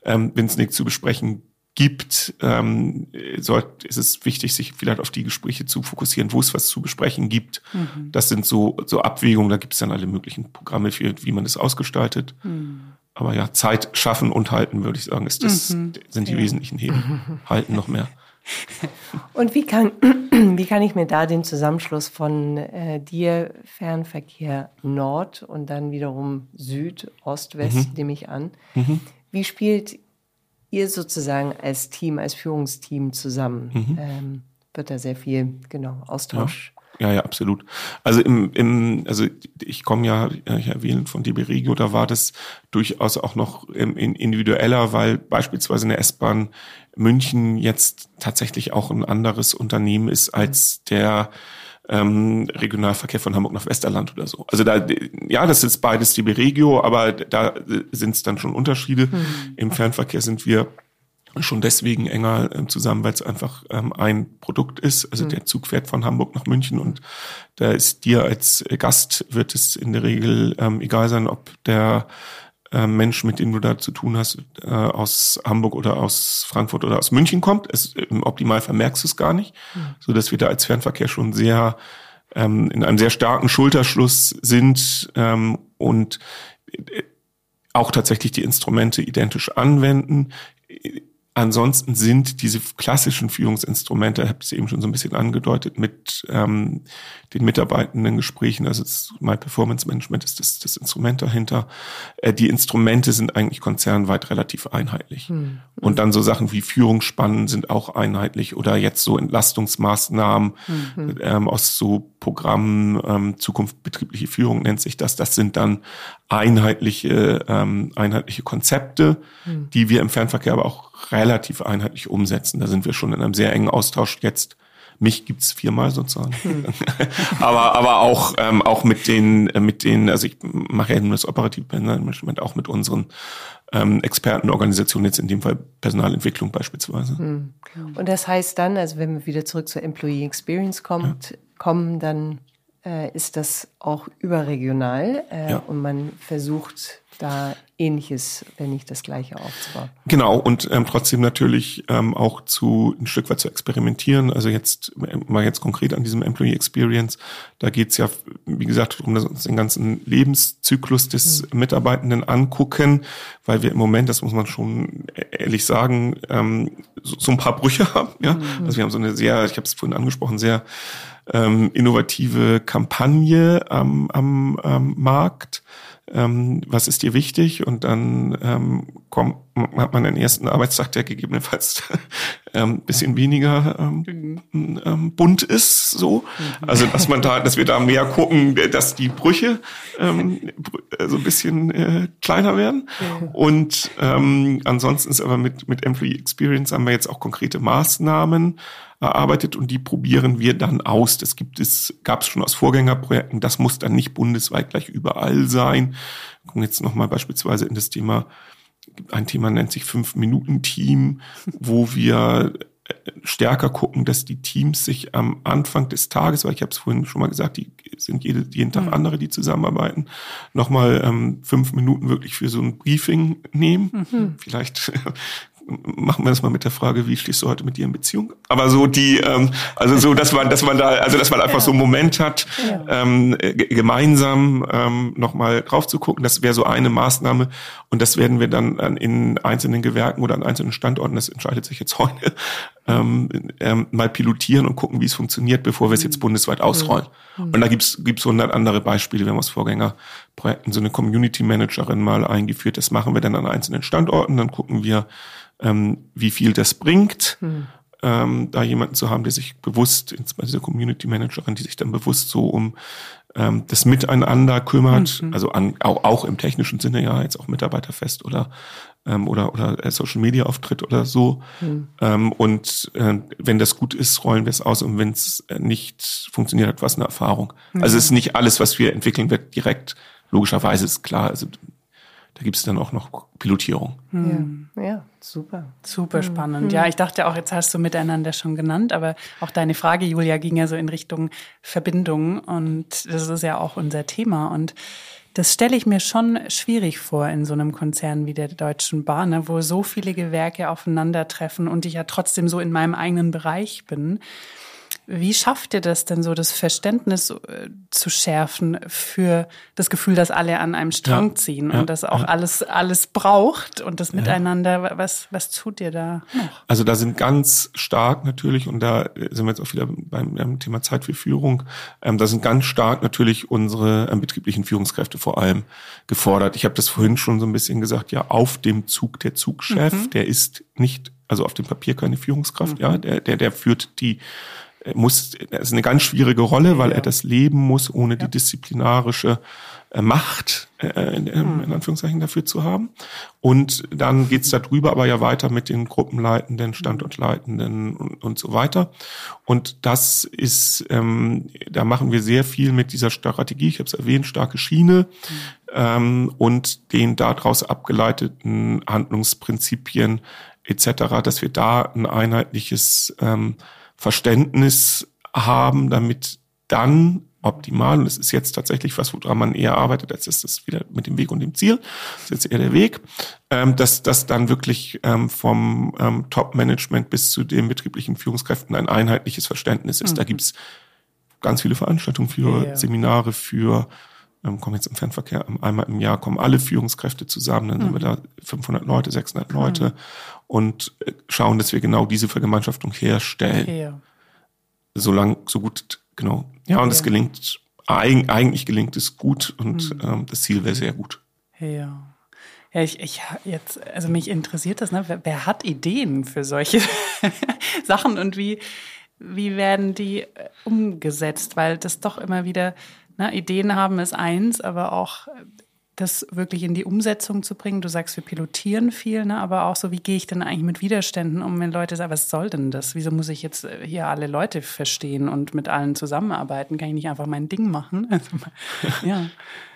ähm, wenn es nichts zu besprechen gibt, ähm, soll, ist es wichtig, sich vielleicht auf die Gespräche zu fokussieren, wo es was zu besprechen gibt. Mhm. Das sind so, so Abwägungen, da gibt es dann alle möglichen Programme für, wie man das ausgestaltet. Mhm. Aber ja, Zeit schaffen und halten, würde ich sagen, ist das, mhm. sind die ja. wesentlichen Hebel. halten noch mehr. Und wie kann, wie kann ich mir da den Zusammenschluss von äh, dir, Fernverkehr Nord und dann wiederum Süd, Ost, West, mhm. nehme ich an, mhm. wie spielt ihr sozusagen als Team, als Führungsteam zusammen? Mhm. Ähm, wird da sehr viel, genau, Austausch ja, ja, absolut. Also im, im also ich komme ja, ich erwähne von DB Regio, da war das durchaus auch noch individueller, weil beispielsweise eine S-Bahn München jetzt tatsächlich auch ein anderes Unternehmen ist als der ähm, Regionalverkehr von Hamburg nach Westerland oder so. Also da, ja, das ist beides die Regio, aber da sind es dann schon Unterschiede. Mhm. Im Fernverkehr sind wir schon deswegen enger äh, zusammen, weil es einfach ähm, ein Produkt ist. Also mhm. der Zug fährt von Hamburg nach München und da ist dir als Gast wird es in der Regel ähm, egal sein, ob der äh, Mensch, mit dem du da zu tun hast, äh, aus Hamburg oder aus Frankfurt oder aus München kommt. Es, Im Optimalfall merkst du es gar nicht, mhm. so dass wir da als Fernverkehr schon sehr ähm, in einem sehr starken Schulterschluss sind ähm, und äh, auch tatsächlich die Instrumente identisch anwenden. Ansonsten sind diese klassischen Führungsinstrumente, ich habe es eben schon so ein bisschen angedeutet, mit ähm, den Mitarbeitenden Gesprächen, also My Performance Management ist das, das Instrument dahinter. Äh, die Instrumente sind eigentlich konzernweit relativ einheitlich. Hm. Und dann so Sachen wie Führungsspannen sind auch einheitlich oder jetzt so Entlastungsmaßnahmen hm. ähm, aus so Programmen, ähm, Zukunft betriebliche Führung nennt sich das. Das sind dann einheitliche, ähm, einheitliche Konzepte, hm. die wir im Fernverkehr aber auch relativ einheitlich umsetzen. Da sind wir schon in einem sehr engen Austausch jetzt. Mich gibt's viermal sozusagen. Hm. aber aber auch ähm, auch mit den äh, mit den also ich mache ja nur das operative Personalmanagement auch mit unseren ähm, Expertenorganisationen jetzt in dem Fall Personalentwicklung beispielsweise. Hm. Und das heißt dann, also wenn wir wieder zurück zur Employee Experience kommt, ja. kommen, dann äh, ist das auch überregional äh, ja. und man versucht da ähnliches, wenn nicht das gleiche aufzubauen. Genau, und ähm, trotzdem natürlich ähm, auch zu ein Stück weit zu experimentieren. Also jetzt mal jetzt konkret an diesem Employee Experience, da geht's ja, wie gesagt, darum, dass wir uns den ganzen Lebenszyklus des mhm. Mitarbeitenden angucken, weil wir im Moment, das muss man schon ehrlich sagen, ähm, so, so ein paar Brüche haben. Ja? Mhm. Also wir haben so eine sehr, ich habe es vorhin angesprochen, sehr ähm, innovative Kampagne am, am, am Markt ähm, was ist dir wichtig? Und dann ähm, kommt, hat man den ersten Arbeitstag, der gegebenenfalls ähm, bisschen weniger ähm, mhm. ähm, bunt ist, so. Mhm. Also dass man da, dass wir da mehr gucken, dass die Brüche ähm, so ein bisschen äh, kleiner werden. Und ähm, ansonsten ist aber mit mit Employee Experience haben wir jetzt auch konkrete Maßnahmen erarbeitet und die probieren wir dann aus. Das gibt es, gab es schon aus Vorgängerprojekten. Das muss dann nicht bundesweit gleich überall sein. Wir gucken jetzt nochmal beispielsweise in das Thema, ein Thema nennt sich Fünf-Minuten-Team, wo wir äh, stärker gucken, dass die Teams sich am Anfang des Tages, weil ich habe es vorhin schon mal gesagt, die sind jede, jeden Tag mhm. andere, die zusammenarbeiten, nochmal ähm, fünf Minuten wirklich für so ein Briefing nehmen. Mhm. Vielleicht machen wir das mal mit der Frage, wie stehst du heute mit dir in Beziehung? Aber so die, ähm, also so, dass man, dass man da, also dass man einfach ja. so einen Moment hat, ja. ähm, gemeinsam ähm, nochmal drauf zu gucken. Das wäre so eine Maßnahme und das werden wir dann in einzelnen Gewerken oder an einzelnen Standorten, das entscheidet sich jetzt heute, ähm, ähm, mal pilotieren und gucken, wie es funktioniert, bevor wir es jetzt mhm. bundesweit ausrollen. Mhm. Und da gibt's gibt's hundert andere Beispiele. Wir haben aus Vorgängerprojekten so eine Community Managerin mal eingeführt. Das machen wir dann an einzelnen Standorten. Dann gucken wir, ähm, wie viel das bringt. Mhm. Ähm, da jemanden zu haben, der sich bewusst, insbesondere Community Managerin, die sich dann bewusst so um ähm, das Miteinander kümmert, mhm. also an, auch, auch im technischen Sinne, ja, jetzt auch Mitarbeiterfest oder ähm, oder oder äh, Social Media Auftritt oder so. Mhm. Ähm, und äh, wenn das gut ist, rollen wir es aus und wenn es äh, nicht funktioniert, hat was eine Erfahrung. Mhm. Also es ist nicht alles, was wir entwickeln, wird direkt logischerweise ist klar. Also da gibt es dann auch noch Pilotierung. Hm. Ja, ja, super. Super spannend. Hm. Ja, ich dachte auch, jetzt hast du miteinander schon genannt, aber auch deine Frage, Julia, ging ja so in Richtung Verbindung und das ist ja auch unser Thema und das stelle ich mir schon schwierig vor in so einem Konzern wie der Deutschen Bahn, ne, wo so viele Gewerke aufeinandertreffen und ich ja trotzdem so in meinem eigenen Bereich bin. Wie schafft ihr das denn so, das Verständnis äh, zu schärfen für das Gefühl, dass alle an einem Strang ja, ziehen ja, und dass auch ja. alles, alles braucht und das Miteinander, was, was tut ihr da noch? Also da sind ganz stark natürlich, und da sind wir jetzt auch wieder beim, beim Thema Zeit für Führung, ähm, da sind ganz stark natürlich unsere ähm, betrieblichen Führungskräfte vor allem gefordert. Ich habe das vorhin schon so ein bisschen gesagt, ja, auf dem Zug der Zugchef, mhm. der ist nicht, also auf dem Papier keine Führungskraft, mhm. ja, der, der, der führt die muss, das ist eine ganz schwierige Rolle, weil ja. er das leben muss, ohne ja. die disziplinarische äh, Macht äh, in, in Anführungszeichen dafür zu haben. Und dann geht's darüber aber ja weiter mit den Gruppenleitenden, Standortleitenden und, und so weiter. Und das ist, ähm, da machen wir sehr viel mit dieser Strategie, ich habe es erwähnt, starke Schiene mhm. ähm, und den daraus abgeleiteten Handlungsprinzipien etc., dass wir da ein einheitliches ähm, Verständnis haben, damit dann optimal, und es ist jetzt tatsächlich was, woran man eher arbeitet, als ist das wieder mit dem Weg und dem Ziel, das ist jetzt eher der Weg, ähm, dass das dann wirklich ähm, vom ähm, Top-Management bis zu den betrieblichen Führungskräften ein einheitliches Verständnis ist. Mhm. Da gibt's ganz viele Veranstaltungen für ja. Seminare, für ähm, kommen jetzt im Fernverkehr, einmal im Jahr kommen alle Führungskräfte zusammen, dann mhm. sind wir da 500 Leute, 600 Leute. Und äh, schauen, dass wir genau diese Vergemeinschaftung herstellen. Ja. So lang, so gut Genau. Ja, und es gelingt, eigentlich gelingt es gut und mhm. ähm, das Ziel wäre sehr gut. Ja. Ja, ich, ich jetzt, also mich interessiert das, ne? Wer, wer hat Ideen für solche Sachen und wie, wie werden die äh, umgesetzt? Weil das doch immer wieder, ne, Ideen haben ist eins, aber auch das wirklich in die Umsetzung zu bringen. Du sagst, wir pilotieren viel, ne? aber auch so, wie gehe ich denn eigentlich mit Widerständen um, wenn Leute sagen, was soll denn das? Wieso muss ich jetzt äh, hier alle Leute verstehen und mit allen zusammenarbeiten? Kann ich nicht einfach mein Ding machen? Also, ja.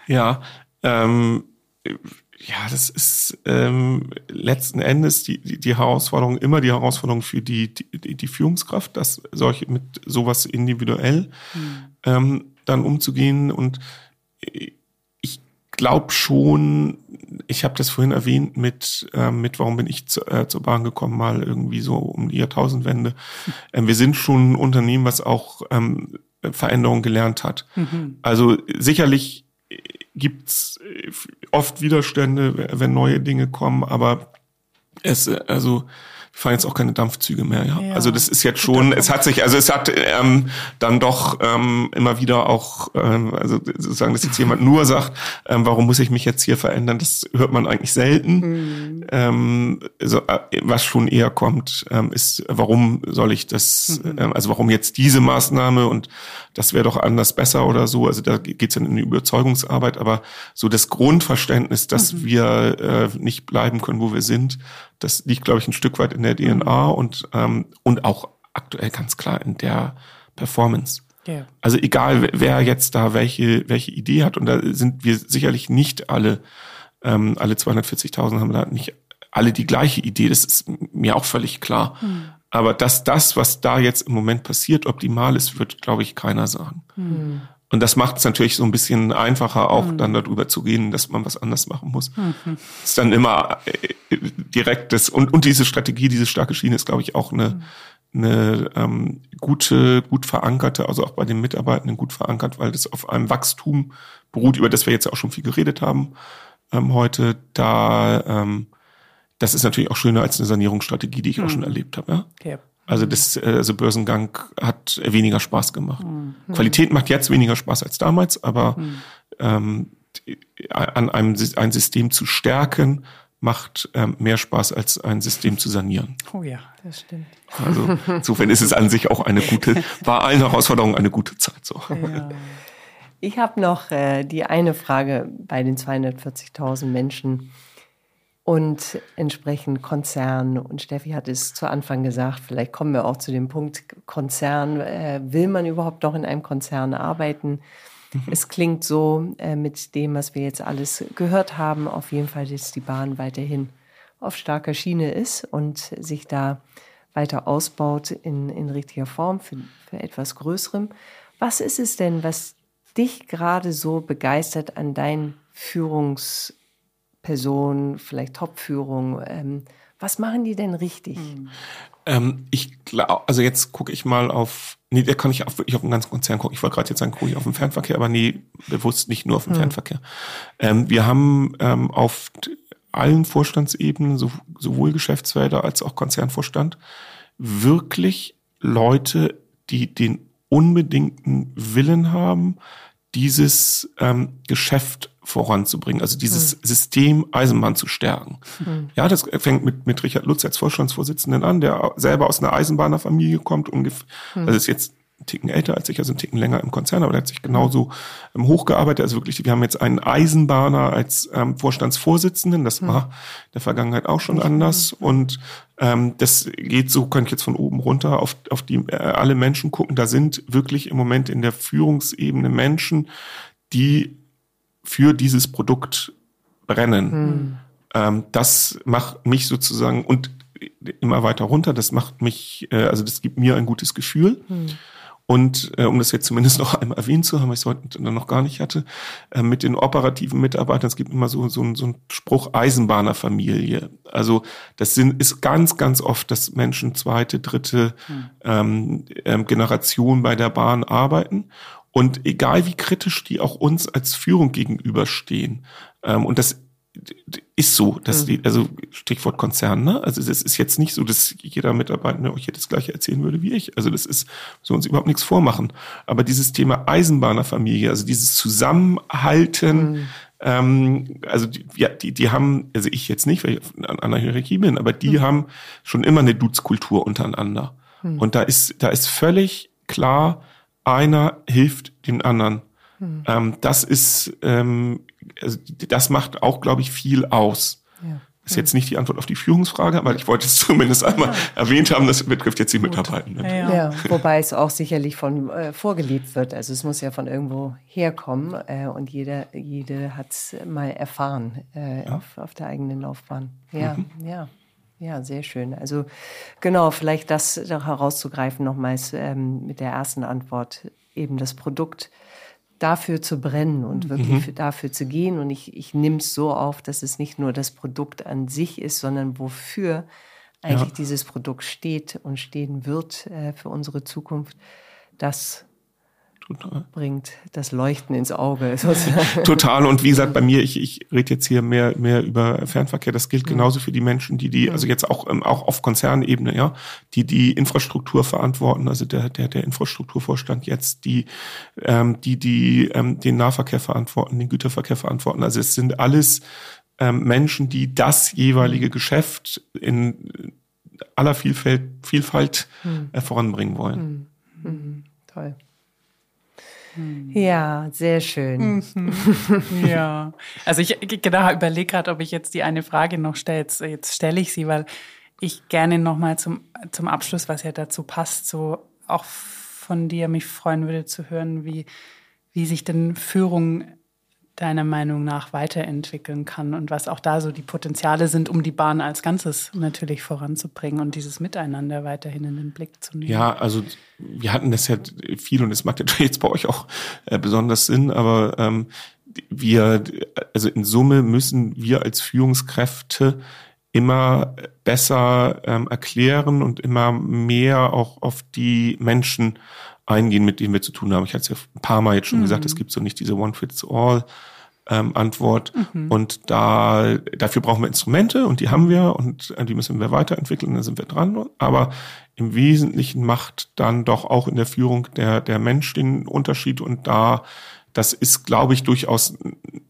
ja, ähm, ja, das ist ähm, letzten Endes die, die, die Herausforderung, immer die Herausforderung für die, die, die Führungskraft, dass solche mit sowas individuell hm. ähm, dann umzugehen und äh, glaube schon, ich habe das vorhin erwähnt mit, äh, mit warum bin ich zu, äh, zur Bahn gekommen, mal irgendwie so um die Jahrtausendwende. Ähm, wir sind schon ein Unternehmen, was auch ähm, Veränderungen gelernt hat. Mhm. Also sicherlich gibt's oft Widerstände, wenn neue Dinge kommen, aber es, also fahren jetzt auch keine Dampfzüge mehr. Ja? ja. Also das ist jetzt schon, es hat sich, also es hat ähm, dann doch ähm, immer wieder auch, ähm, also sozusagen, dass jetzt jemand nur sagt, ähm, warum muss ich mich jetzt hier verändern, das hört man eigentlich selten. Mhm. Ähm, also, äh, was schon eher kommt, ähm, ist, warum soll ich das, mhm. ähm, also warum jetzt diese Maßnahme und das wäre doch anders besser oder so. Also da geht's dann in die Überzeugungsarbeit, aber so das Grundverständnis, dass mhm. wir äh, nicht bleiben können, wo wir sind, das liegt, glaube ich, ein Stück weit in der DNA mhm. und, ähm, und auch aktuell ganz klar in der Performance. Yeah. Also egal, wer jetzt da welche, welche Idee hat, und da sind wir sicherlich nicht alle, ähm, alle 240.000 haben da nicht alle die gleiche Idee, das ist mir auch völlig klar. Mhm. Aber dass das, was da jetzt im Moment passiert, optimal ist, wird, glaube ich, keiner sagen. Mhm. Und das macht es natürlich so ein bisschen einfacher, auch mhm. dann darüber zu gehen, dass man was anders machen muss. Mhm. Ist dann immer äh, direkt das und, und diese Strategie, diese starke Schiene ist, glaube ich, auch eine, mhm. eine ähm, gute, gut verankerte, also auch bei den Mitarbeitenden gut verankert, weil das auf einem Wachstum beruht, über das wir jetzt auch schon viel geredet haben ähm, heute. Da ähm, das ist natürlich auch schöner als eine Sanierungsstrategie, die ich auch schon mhm. erlebt habe. Ja? Okay. Also das äh, also Börsengang hat weniger Spaß gemacht. Mhm. Qualität macht jetzt weniger Spaß als damals, aber mhm. ähm, an einem ein System zu stärken macht ähm, mehr Spaß als ein System zu sanieren. Oh ja, das stimmt. Also insofern ist es an sich auch eine gute, bei allen Herausforderungen eine gute Zeit. So. Ja. Ich habe noch äh, die eine Frage bei den 240.000 Menschen und entsprechend Konzern. Und Steffi hat es zu Anfang gesagt, vielleicht kommen wir auch zu dem Punkt Konzern. Äh, will man überhaupt noch in einem Konzern arbeiten? Mhm. Es klingt so äh, mit dem, was wir jetzt alles gehört haben, auf jeden Fall, dass die Bahn weiterhin auf starker Schiene ist und sich da weiter ausbaut in, in richtiger Form für, für etwas Größerem. Was ist es denn, was dich gerade so begeistert an deinen Führungs- Person, vielleicht Topführung. Ähm, was machen die denn richtig? Hm. Ähm, ich glaube, also jetzt gucke ich mal auf, nee, da kann ich auch wirklich auf den ganzen Konzern gucken. Ich wollte gerade jetzt sagen, gucke ich auf den Fernverkehr, aber nee, bewusst nicht nur auf den hm. Fernverkehr. Ähm, wir haben ähm, auf allen Vorstandsebenen, so, sowohl Geschäftsfelder als auch Konzernvorstand, wirklich Leute, die den unbedingten Willen haben, dieses ähm, Geschäft voranzubringen, also dieses mhm. System Eisenbahn zu stärken. Mhm. Ja, das fängt mit, mit Richard Lutz als Vorstandsvorsitzenden an, der selber aus einer Eisenbahnerfamilie kommt, ungefähr, mhm. also ist jetzt einen Ticken älter als ich, also einen Ticken länger im Konzern, aber der hat sich genauso ähm, hochgearbeitet. Also wirklich, wir haben jetzt einen Eisenbahner als ähm, Vorstandsvorsitzenden. Das war in der Vergangenheit auch schon anders. Und ähm, das geht so, kann ich jetzt von oben runter auf, auf die äh, alle Menschen gucken. Da sind wirklich im Moment in der Führungsebene Menschen, die für dieses Produkt brennen. Mhm. Das macht mich sozusagen und immer weiter runter. Das macht mich, äh, also das gibt mir ein gutes Gefühl. Mhm. Und äh, um das jetzt zumindest noch einmal erwähnt zu haben, weil ich es heute noch gar nicht hatte, äh, mit den operativen Mitarbeitern, es gibt immer so, so, so einen Spruch Eisenbahnerfamilie. Also das sind, ist ganz, ganz oft, dass Menschen zweite, dritte hm. ähm, ähm, Generation bei der Bahn arbeiten. Und egal wie kritisch die auch uns als Führung gegenüberstehen, ähm, und das ist so, dass mhm. die, also Stichwort Konzern, ne? Also es ist jetzt nicht so, dass jeder Mitarbeiter euch jetzt das gleiche erzählen würde wie ich. Also das ist, so uns überhaupt nichts vormachen. Aber dieses Thema Eisenbahnerfamilie, also dieses Zusammenhalten, mhm. ähm, also die, ja, die, die haben, also ich jetzt nicht, weil ich an einer Hierarchie bin, aber die mhm. haben schon immer eine Duzkultur untereinander. Mhm. Und da ist, da ist völlig klar, einer hilft dem anderen. Mhm. Ähm, das ist ähm, also das macht auch, glaube ich, viel aus. Ja. Ist jetzt nicht die Antwort auf die Führungsfrage, aber ich wollte es zumindest einmal ja. erwähnt haben, das betrifft jetzt die Mitarbeiter. Ja, ja. ja, wobei es auch sicherlich von äh, vorgelebt wird. Also es muss ja von irgendwo herkommen äh, und jeder, jede hat es mal erfahren äh, auf, auf der eigenen Laufbahn. Ja, mhm. ja. Ja, sehr schön. Also genau, vielleicht das herauszugreifen nochmals ähm, mit der ersten Antwort, eben das Produkt dafür zu brennen und wirklich mhm. für, dafür zu gehen. Und ich, ich nehme es so auf, dass es nicht nur das Produkt an sich ist, sondern wofür eigentlich ja. dieses Produkt steht und stehen wird äh, für unsere Zukunft. Das Total. bringt das Leuchten ins Auge. Total. Und wie gesagt, bei mir, ich, ich rede jetzt hier mehr, mehr über Fernverkehr. Das gilt genauso für die Menschen, die die, also jetzt auch, ähm, auch auf Konzernebene, ja, die die Infrastruktur verantworten. Also der, der, der Infrastrukturvorstand jetzt, die, ähm, die, die ähm, den Nahverkehr verantworten, den Güterverkehr verantworten. Also es sind alles ähm, Menschen, die das jeweilige Geschäft in aller Vielfalt, Vielfalt hm. äh, voranbringen wollen. Hm. Hm. Toll. Hm. Ja, sehr schön. Mhm. Ja, also ich genau überlege gerade, ob ich jetzt die eine Frage noch stelle. Jetzt, jetzt stelle ich sie, weil ich gerne nochmal zum, zum Abschluss, was ja dazu passt, so auch von dir mich freuen würde zu hören, wie, wie sich denn Führung deiner Meinung nach weiterentwickeln kann und was auch da so die Potenziale sind, um die Bahn als Ganzes natürlich voranzubringen und dieses Miteinander weiterhin in den Blick zu nehmen. Ja, also wir hatten das ja viel und es macht natürlich jetzt bei euch auch äh, besonders Sinn, aber ähm, wir, also in Summe müssen wir als Führungskräfte immer besser ähm, erklären und immer mehr auch auf die Menschen eingehen, mit denen wir zu tun haben. Ich hatte es ja ein paar Mal jetzt schon mhm. gesagt, es gibt so nicht diese One-Fits-All. Ähm, Antwort. Mhm. Und da, dafür brauchen wir Instrumente und die haben wir und die müssen wir weiterentwickeln, da sind wir dran. Aber im Wesentlichen macht dann doch auch in der Führung der, der Mensch den Unterschied und da, das ist, glaube ich, durchaus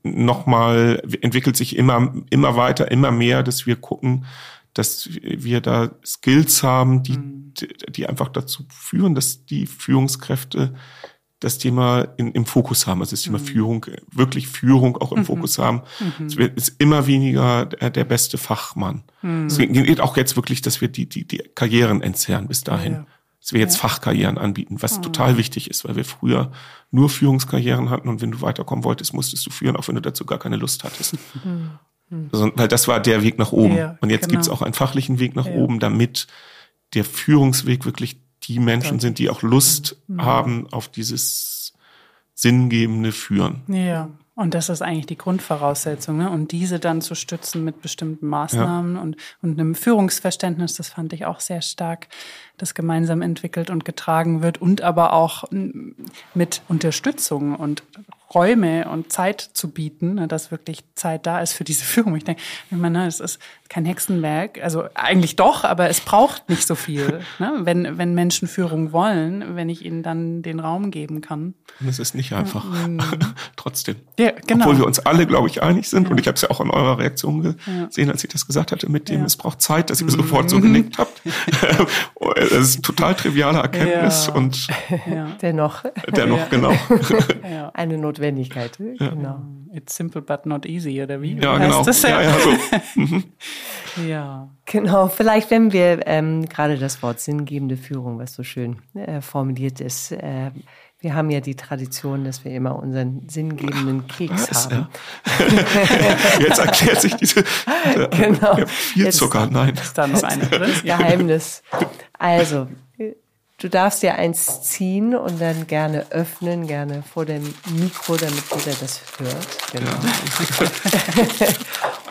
nochmal, entwickelt sich immer, immer weiter, immer mehr, dass wir gucken, dass wir da Skills haben, die, mhm. die einfach dazu führen, dass die Führungskräfte das Thema in, im Fokus haben, also das Thema mhm. Führung, wirklich Führung auch im mhm. Fokus haben. Mhm. Es wird, ist immer weniger der, der beste Fachmann. Mhm. Deswegen geht auch jetzt wirklich, dass wir die, die, die Karrieren entzerren bis dahin. Ja. Dass wir jetzt ja. Fachkarrieren anbieten, was mhm. total wichtig ist, weil wir früher nur Führungskarrieren hatten und wenn du weiterkommen wolltest, musstest du führen, auch wenn du dazu gar keine Lust hattest. Also, weil das war der Weg nach oben. Ja, und jetzt genau. gibt's auch einen fachlichen Weg nach oben, damit der Führungsweg wirklich die Menschen sind, die auch Lust mhm. haben auf dieses sinngebende Führen. Ja. Und das ist eigentlich die Grundvoraussetzung. Ne? Und diese dann zu stützen mit bestimmten Maßnahmen ja. und, und einem Führungsverständnis, das fand ich auch sehr stark, das gemeinsam entwickelt und getragen wird und aber auch mit Unterstützung und Räume und Zeit zu bieten, ne, dass wirklich Zeit da ist für diese Führung. Ich denke, ich meine, es ist kein Hexenwerk, also eigentlich doch, aber es braucht nicht so viel, ne? wenn, wenn Menschen Führung wollen, wenn ich ihnen dann den Raum geben kann. Und es ist nicht einfach, mhm. trotzdem. Ja, genau. Obwohl wir uns alle, glaube ich, einig sind ja. und ich habe es ja auch an eurer Reaktion gesehen, als ich das gesagt hatte, mit dem es braucht Zeit, dass ihr mhm. sofort so genickt habt. das ist eine total triviale Erkenntnis Ja. und Ja. Dennoch dennoch, genau. Ja. eine Notwendigkeit. Genau. It's simple but not easy, oder wie? Ja, heißt genau. Das? Ja, ja, so. ja. Genau, vielleicht wenn wir ähm, gerade das Wort sinngebende Führung, was so schön äh, formuliert ist, äh, wir haben ja die Tradition, dass wir immer unseren sinngebenden Keks Was? haben. Jetzt erklärt sich diese, diese Genau. ja, viel Jetzt- Zucker, nein. Ist da noch eine drin? Geheimnis. Also, du darfst dir eins ziehen und dann gerne öffnen, gerne vor dem Mikro, damit jeder das hört. Genau.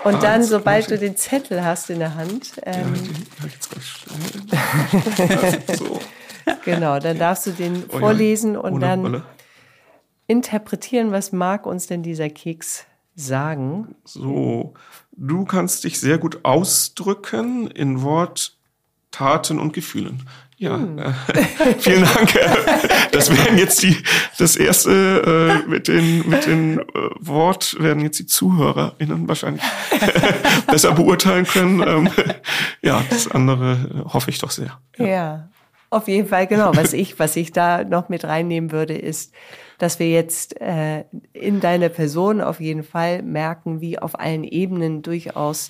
und dann, sobald du den Zettel hast in der Hand, ähm, Ja, jetzt ganz schnell. So, genau, dann darfst du den Oh ja, vorlesen und dann Brille. interpretieren, was mag uns denn dieser Keks sagen. So, du kannst dich sehr gut ausdrücken in Wort, Taten und Gefühlen. Ja, Hm. äh, vielen Dank. Das werden jetzt die, das erste äh, mit den mit den äh, Wort werden jetzt die ZuhörerInnen wahrscheinlich besser beurteilen können. Ähm, ja, das andere äh, hoffe ich doch sehr. Ja. Auf jeden Fall, genau. Was ich, was ich da noch mit reinnehmen würde, ist, dass wir jetzt äh, in deiner Person auf jeden Fall merken, wie auf allen Ebenen durchaus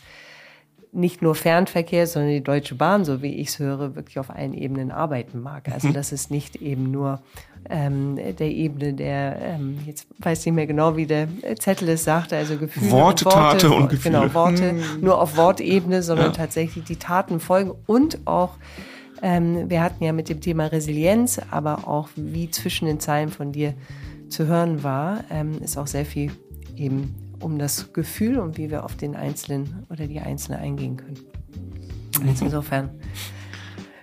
nicht nur Fernverkehr, sondern die Deutsche Bahn, so wie ich es höre, wirklich auf allen Ebenen arbeiten mag. Also das ist nicht eben nur ähm, der Ebene der, ähm, jetzt weiß nicht mehr genau, wie der Zettel es sagte, also Gefühle Worte, und Worte, Tate und Gefühle. Genau, Worte Hm. nur auf Wortebene, sondern Ja. tatsächlich die Taten folgen und auch ähm, wir hatten ja mit dem Thema Resilienz, aber auch wie zwischen den Zeilen von dir zu hören war, ähm, ist auch sehr viel eben um das Gefühl und wie wir auf den Einzelnen oder die Einzelne eingehen können. Also insofern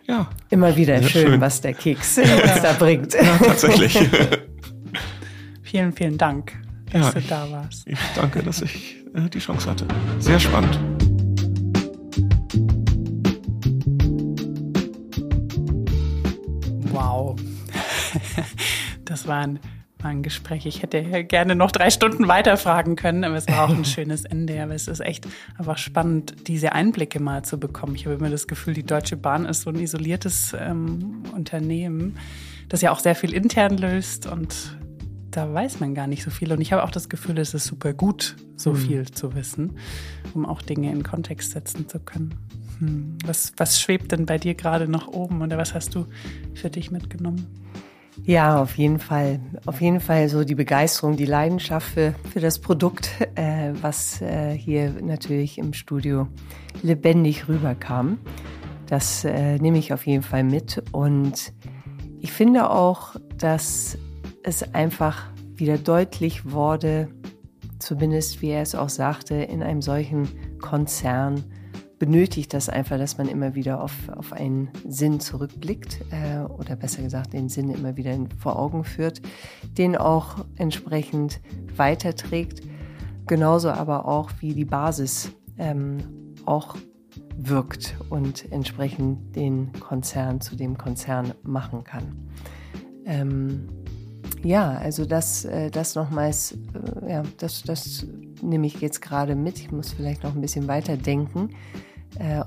Ja, immer wieder schön, schön. was der Keks uns da bringt. tatsächlich. Vielen, vielen Dank, dass Ja, du ich- da warst. Ich danke, dass ich äh, die Chance hatte. Sehr spannend. Das war ein, war ein Gespräch. Ich hätte gerne noch drei Stunden weiterfragen können, aber es war auch ein schönes Ende. Aber es ist echt einfach spannend, diese Einblicke mal zu bekommen. Ich habe immer das Gefühl, die Deutsche Bahn ist so ein isoliertes ähm, Unternehmen, das ja auch sehr viel intern löst und da weiß man gar nicht so viel. Und ich habe auch das Gefühl, es ist super gut, so viel zu wissen, um auch Dinge in Kontext setzen zu können. Hm. Was, was schwebt denn bei dir gerade noch oben oder was hast du für dich mitgenommen? Ja, auf jeden Fall. Auf jeden Fall so die Begeisterung, die Leidenschaft für, für das Produkt, äh, was äh, hier natürlich im Studio lebendig rüberkam. Das äh, nehme ich auf jeden Fall mit. Und ich finde auch, dass es einfach wieder deutlich wurde, zumindest wie er es auch sagte, in einem solchen Konzern benötigt das einfach, dass man immer wieder auf, auf einen Sinn zurückblickt äh, oder besser gesagt den Sinn immer wieder vor Augen führt, den auch entsprechend weiterträgt, genauso aber auch wie die Basis ähm, auch wirkt und entsprechend den Konzern zu dem Konzern machen kann. Ähm, ja, also das, äh, das nochmals, äh, ja, das, das nehme ich jetzt gerade mit. Ich muss vielleicht noch ein bisschen weiter denken, äh,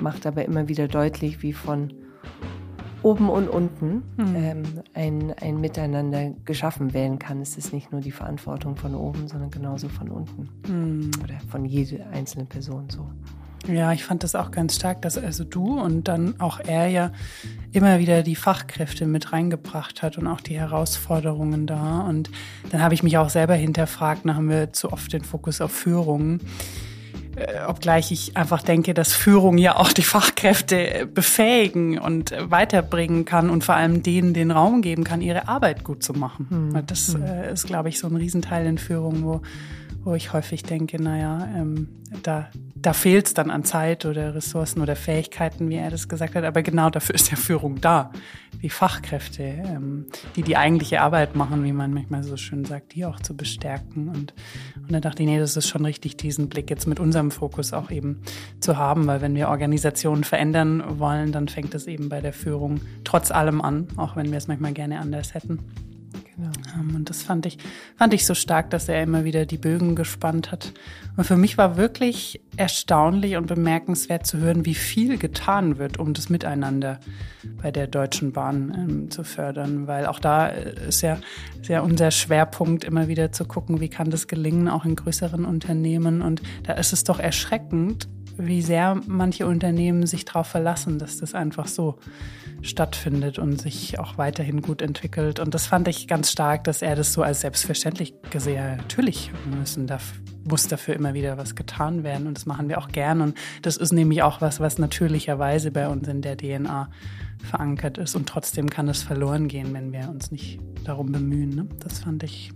macht aber immer wieder deutlich, wie von oben und unten ähm, ein, ein Miteinander geschaffen werden kann. Es ist nicht nur die Verantwortung von oben, sondern genauso von unten oder von jeder einzelnen Person so. Ja, ich fand das auch ganz stark, dass also du und dann auch er ja immer wieder die Fachkräfte mit reingebracht hat und auch die Herausforderungen da. Und dann habe ich mich auch selber hinterfragt, da haben wir zu oft den Fokus auf Führung. Äh, obgleich ich einfach denke, dass Führung ja auch die Fachkräfte befähigen und weiterbringen kann und vor allem denen den Raum geben kann, ihre Arbeit gut zu machen. Weil Das äh, ist, glaube ich, so ein Riesenteil in Führung, wo, wo ich häufig denke, naja, ähm, da, da fehlt es dann an Zeit oder Ressourcen oder Fähigkeiten, wie er das gesagt hat. Aber genau dafür ist ja Führung da. Die Fachkräfte, ähm, die die eigentliche Arbeit machen, wie man manchmal so schön sagt, die auch zu bestärken. Und, und da dachte ich, nee, das ist schon richtig, diesen Blick jetzt mit unserem Fokus auch eben zu haben. Weil wenn wir Organisationen verändern wollen, dann fängt es eben bei der Führung trotz allem an, auch wenn wir es manchmal gerne anders hätten. Genau. Und das fand ich, fand ich so stark, dass er immer wieder die Bögen gespannt hat. Und für mich war wirklich erstaunlich und bemerkenswert zu hören, wie viel getan wird, um das Miteinander bei der Deutschen Bahn ähm, zu fördern. Weil auch da ist ja, ist ja unser Schwerpunkt, immer wieder zu gucken, wie kann das gelingen, auch in größeren Unternehmen. Und da ist es doch erschreckend, wie sehr manche Unternehmen sich darauf verlassen, dass das einfach so stattfindet und sich auch weiterhin gut entwickelt. Und das fand ich ganz stark, dass er das so als selbstverständlich gesehen hat. Natürlich müssen da, muss dafür immer wieder was getan werden und das machen wir auch gern. Und das ist nämlich auch was, was natürlicherweise bei uns in der DNA verankert ist. Und trotzdem kann es verloren gehen, wenn wir uns nicht darum bemühen. Ne? Das fand ich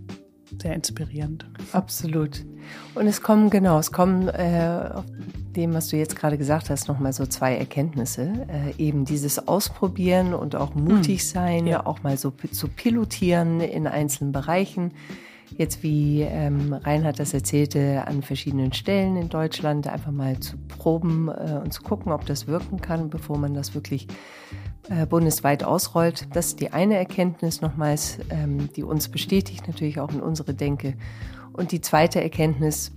sehr inspirierend. Absolut. Und es kommen, genau, es kommen äh, auf dem, was du jetzt gerade gesagt hast, nochmal so zwei Erkenntnisse. Äh, eben dieses Ausprobieren und auch mutig hm. sein, ja. auch mal so zu pilotieren in einzelnen Bereichen. Jetzt, wie ähm, Reinhard das erzählte, an verschiedenen Stellen in Deutschland einfach mal zu proben äh, und zu gucken, ob das wirken kann, bevor man das wirklich äh, bundesweit ausrollt. Das ist die eine Erkenntnis nochmals, ähm, die uns bestätigt natürlich auch in unsere Denke. Und die zweite Erkenntnis,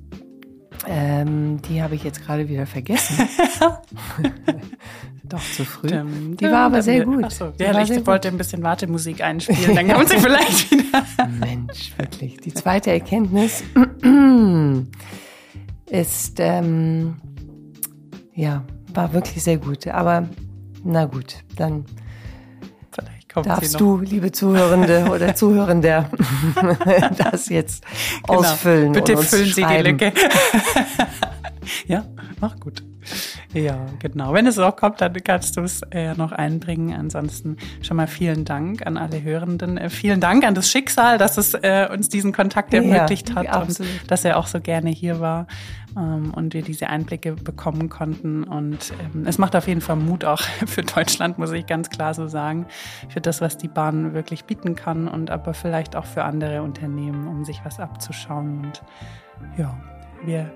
ähm, die habe ich jetzt gerade wieder vergessen. Doch zu früh. Die war aber sehr gut. Achso, ja, ich wollte gut. ein bisschen Wartemusik einspielen, dann kommt sie vielleicht wieder. Mensch, wirklich. Die zweite Erkenntnis ist, ähm, ja, war wirklich sehr gut. Aber na gut, dann darfst du, liebe Zuhörende oder Zuhörende, das jetzt genau. ausfüllen. Bitte füllen Sie die Lücke. ja, mach gut. Ja, genau. Wenn es auch kommt, dann kannst du es äh, noch einbringen. Ansonsten schon mal vielen Dank an alle Hörenden. Äh, vielen Dank an das Schicksal, dass es äh, uns diesen Kontakt ermöglicht ja, hat absolut. und dass er auch so gerne hier war ähm, und wir diese Einblicke bekommen konnten. Und ähm, es macht auf jeden Fall Mut auch für Deutschland, muss ich ganz klar so sagen, für das, was die Bahn wirklich bieten kann und aber vielleicht auch für andere Unternehmen, um sich was abzuschauen. Und ja, wir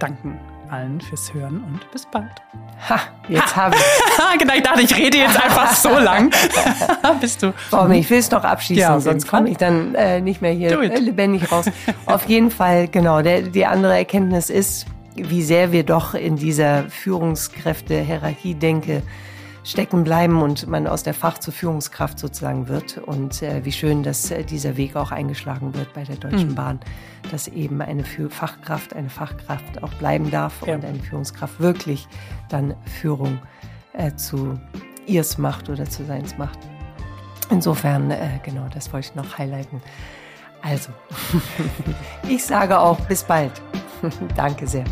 danken allen fürs Hören und bis bald. Ha, jetzt habe ich. genau, ich dachte, ich rede jetzt einfach so lang. Bist du? Warum? Ich will es noch abschließen, ja, sonst komme ich dann äh, nicht mehr hier lebendig raus. Auf jeden Fall, genau. Der, die andere Erkenntnis ist, wie sehr wir doch in dieser Führungskräfte-Hierarchie denke stecken bleiben und man aus der Fach zur Führungskraft sozusagen wird. Und äh, wie schön, dass äh, dieser Weg auch eingeschlagen wird bei der Deutschen mhm. Bahn, dass eben eine Fachkraft, eine Fachkraft auch bleiben darf ja. und eine Führungskraft wirklich dann Führung äh, zu ihrs macht oder zu seins macht. Insofern, äh, genau, das wollte ich noch highlighten. Also, ich sage auch bis bald. Danke sehr.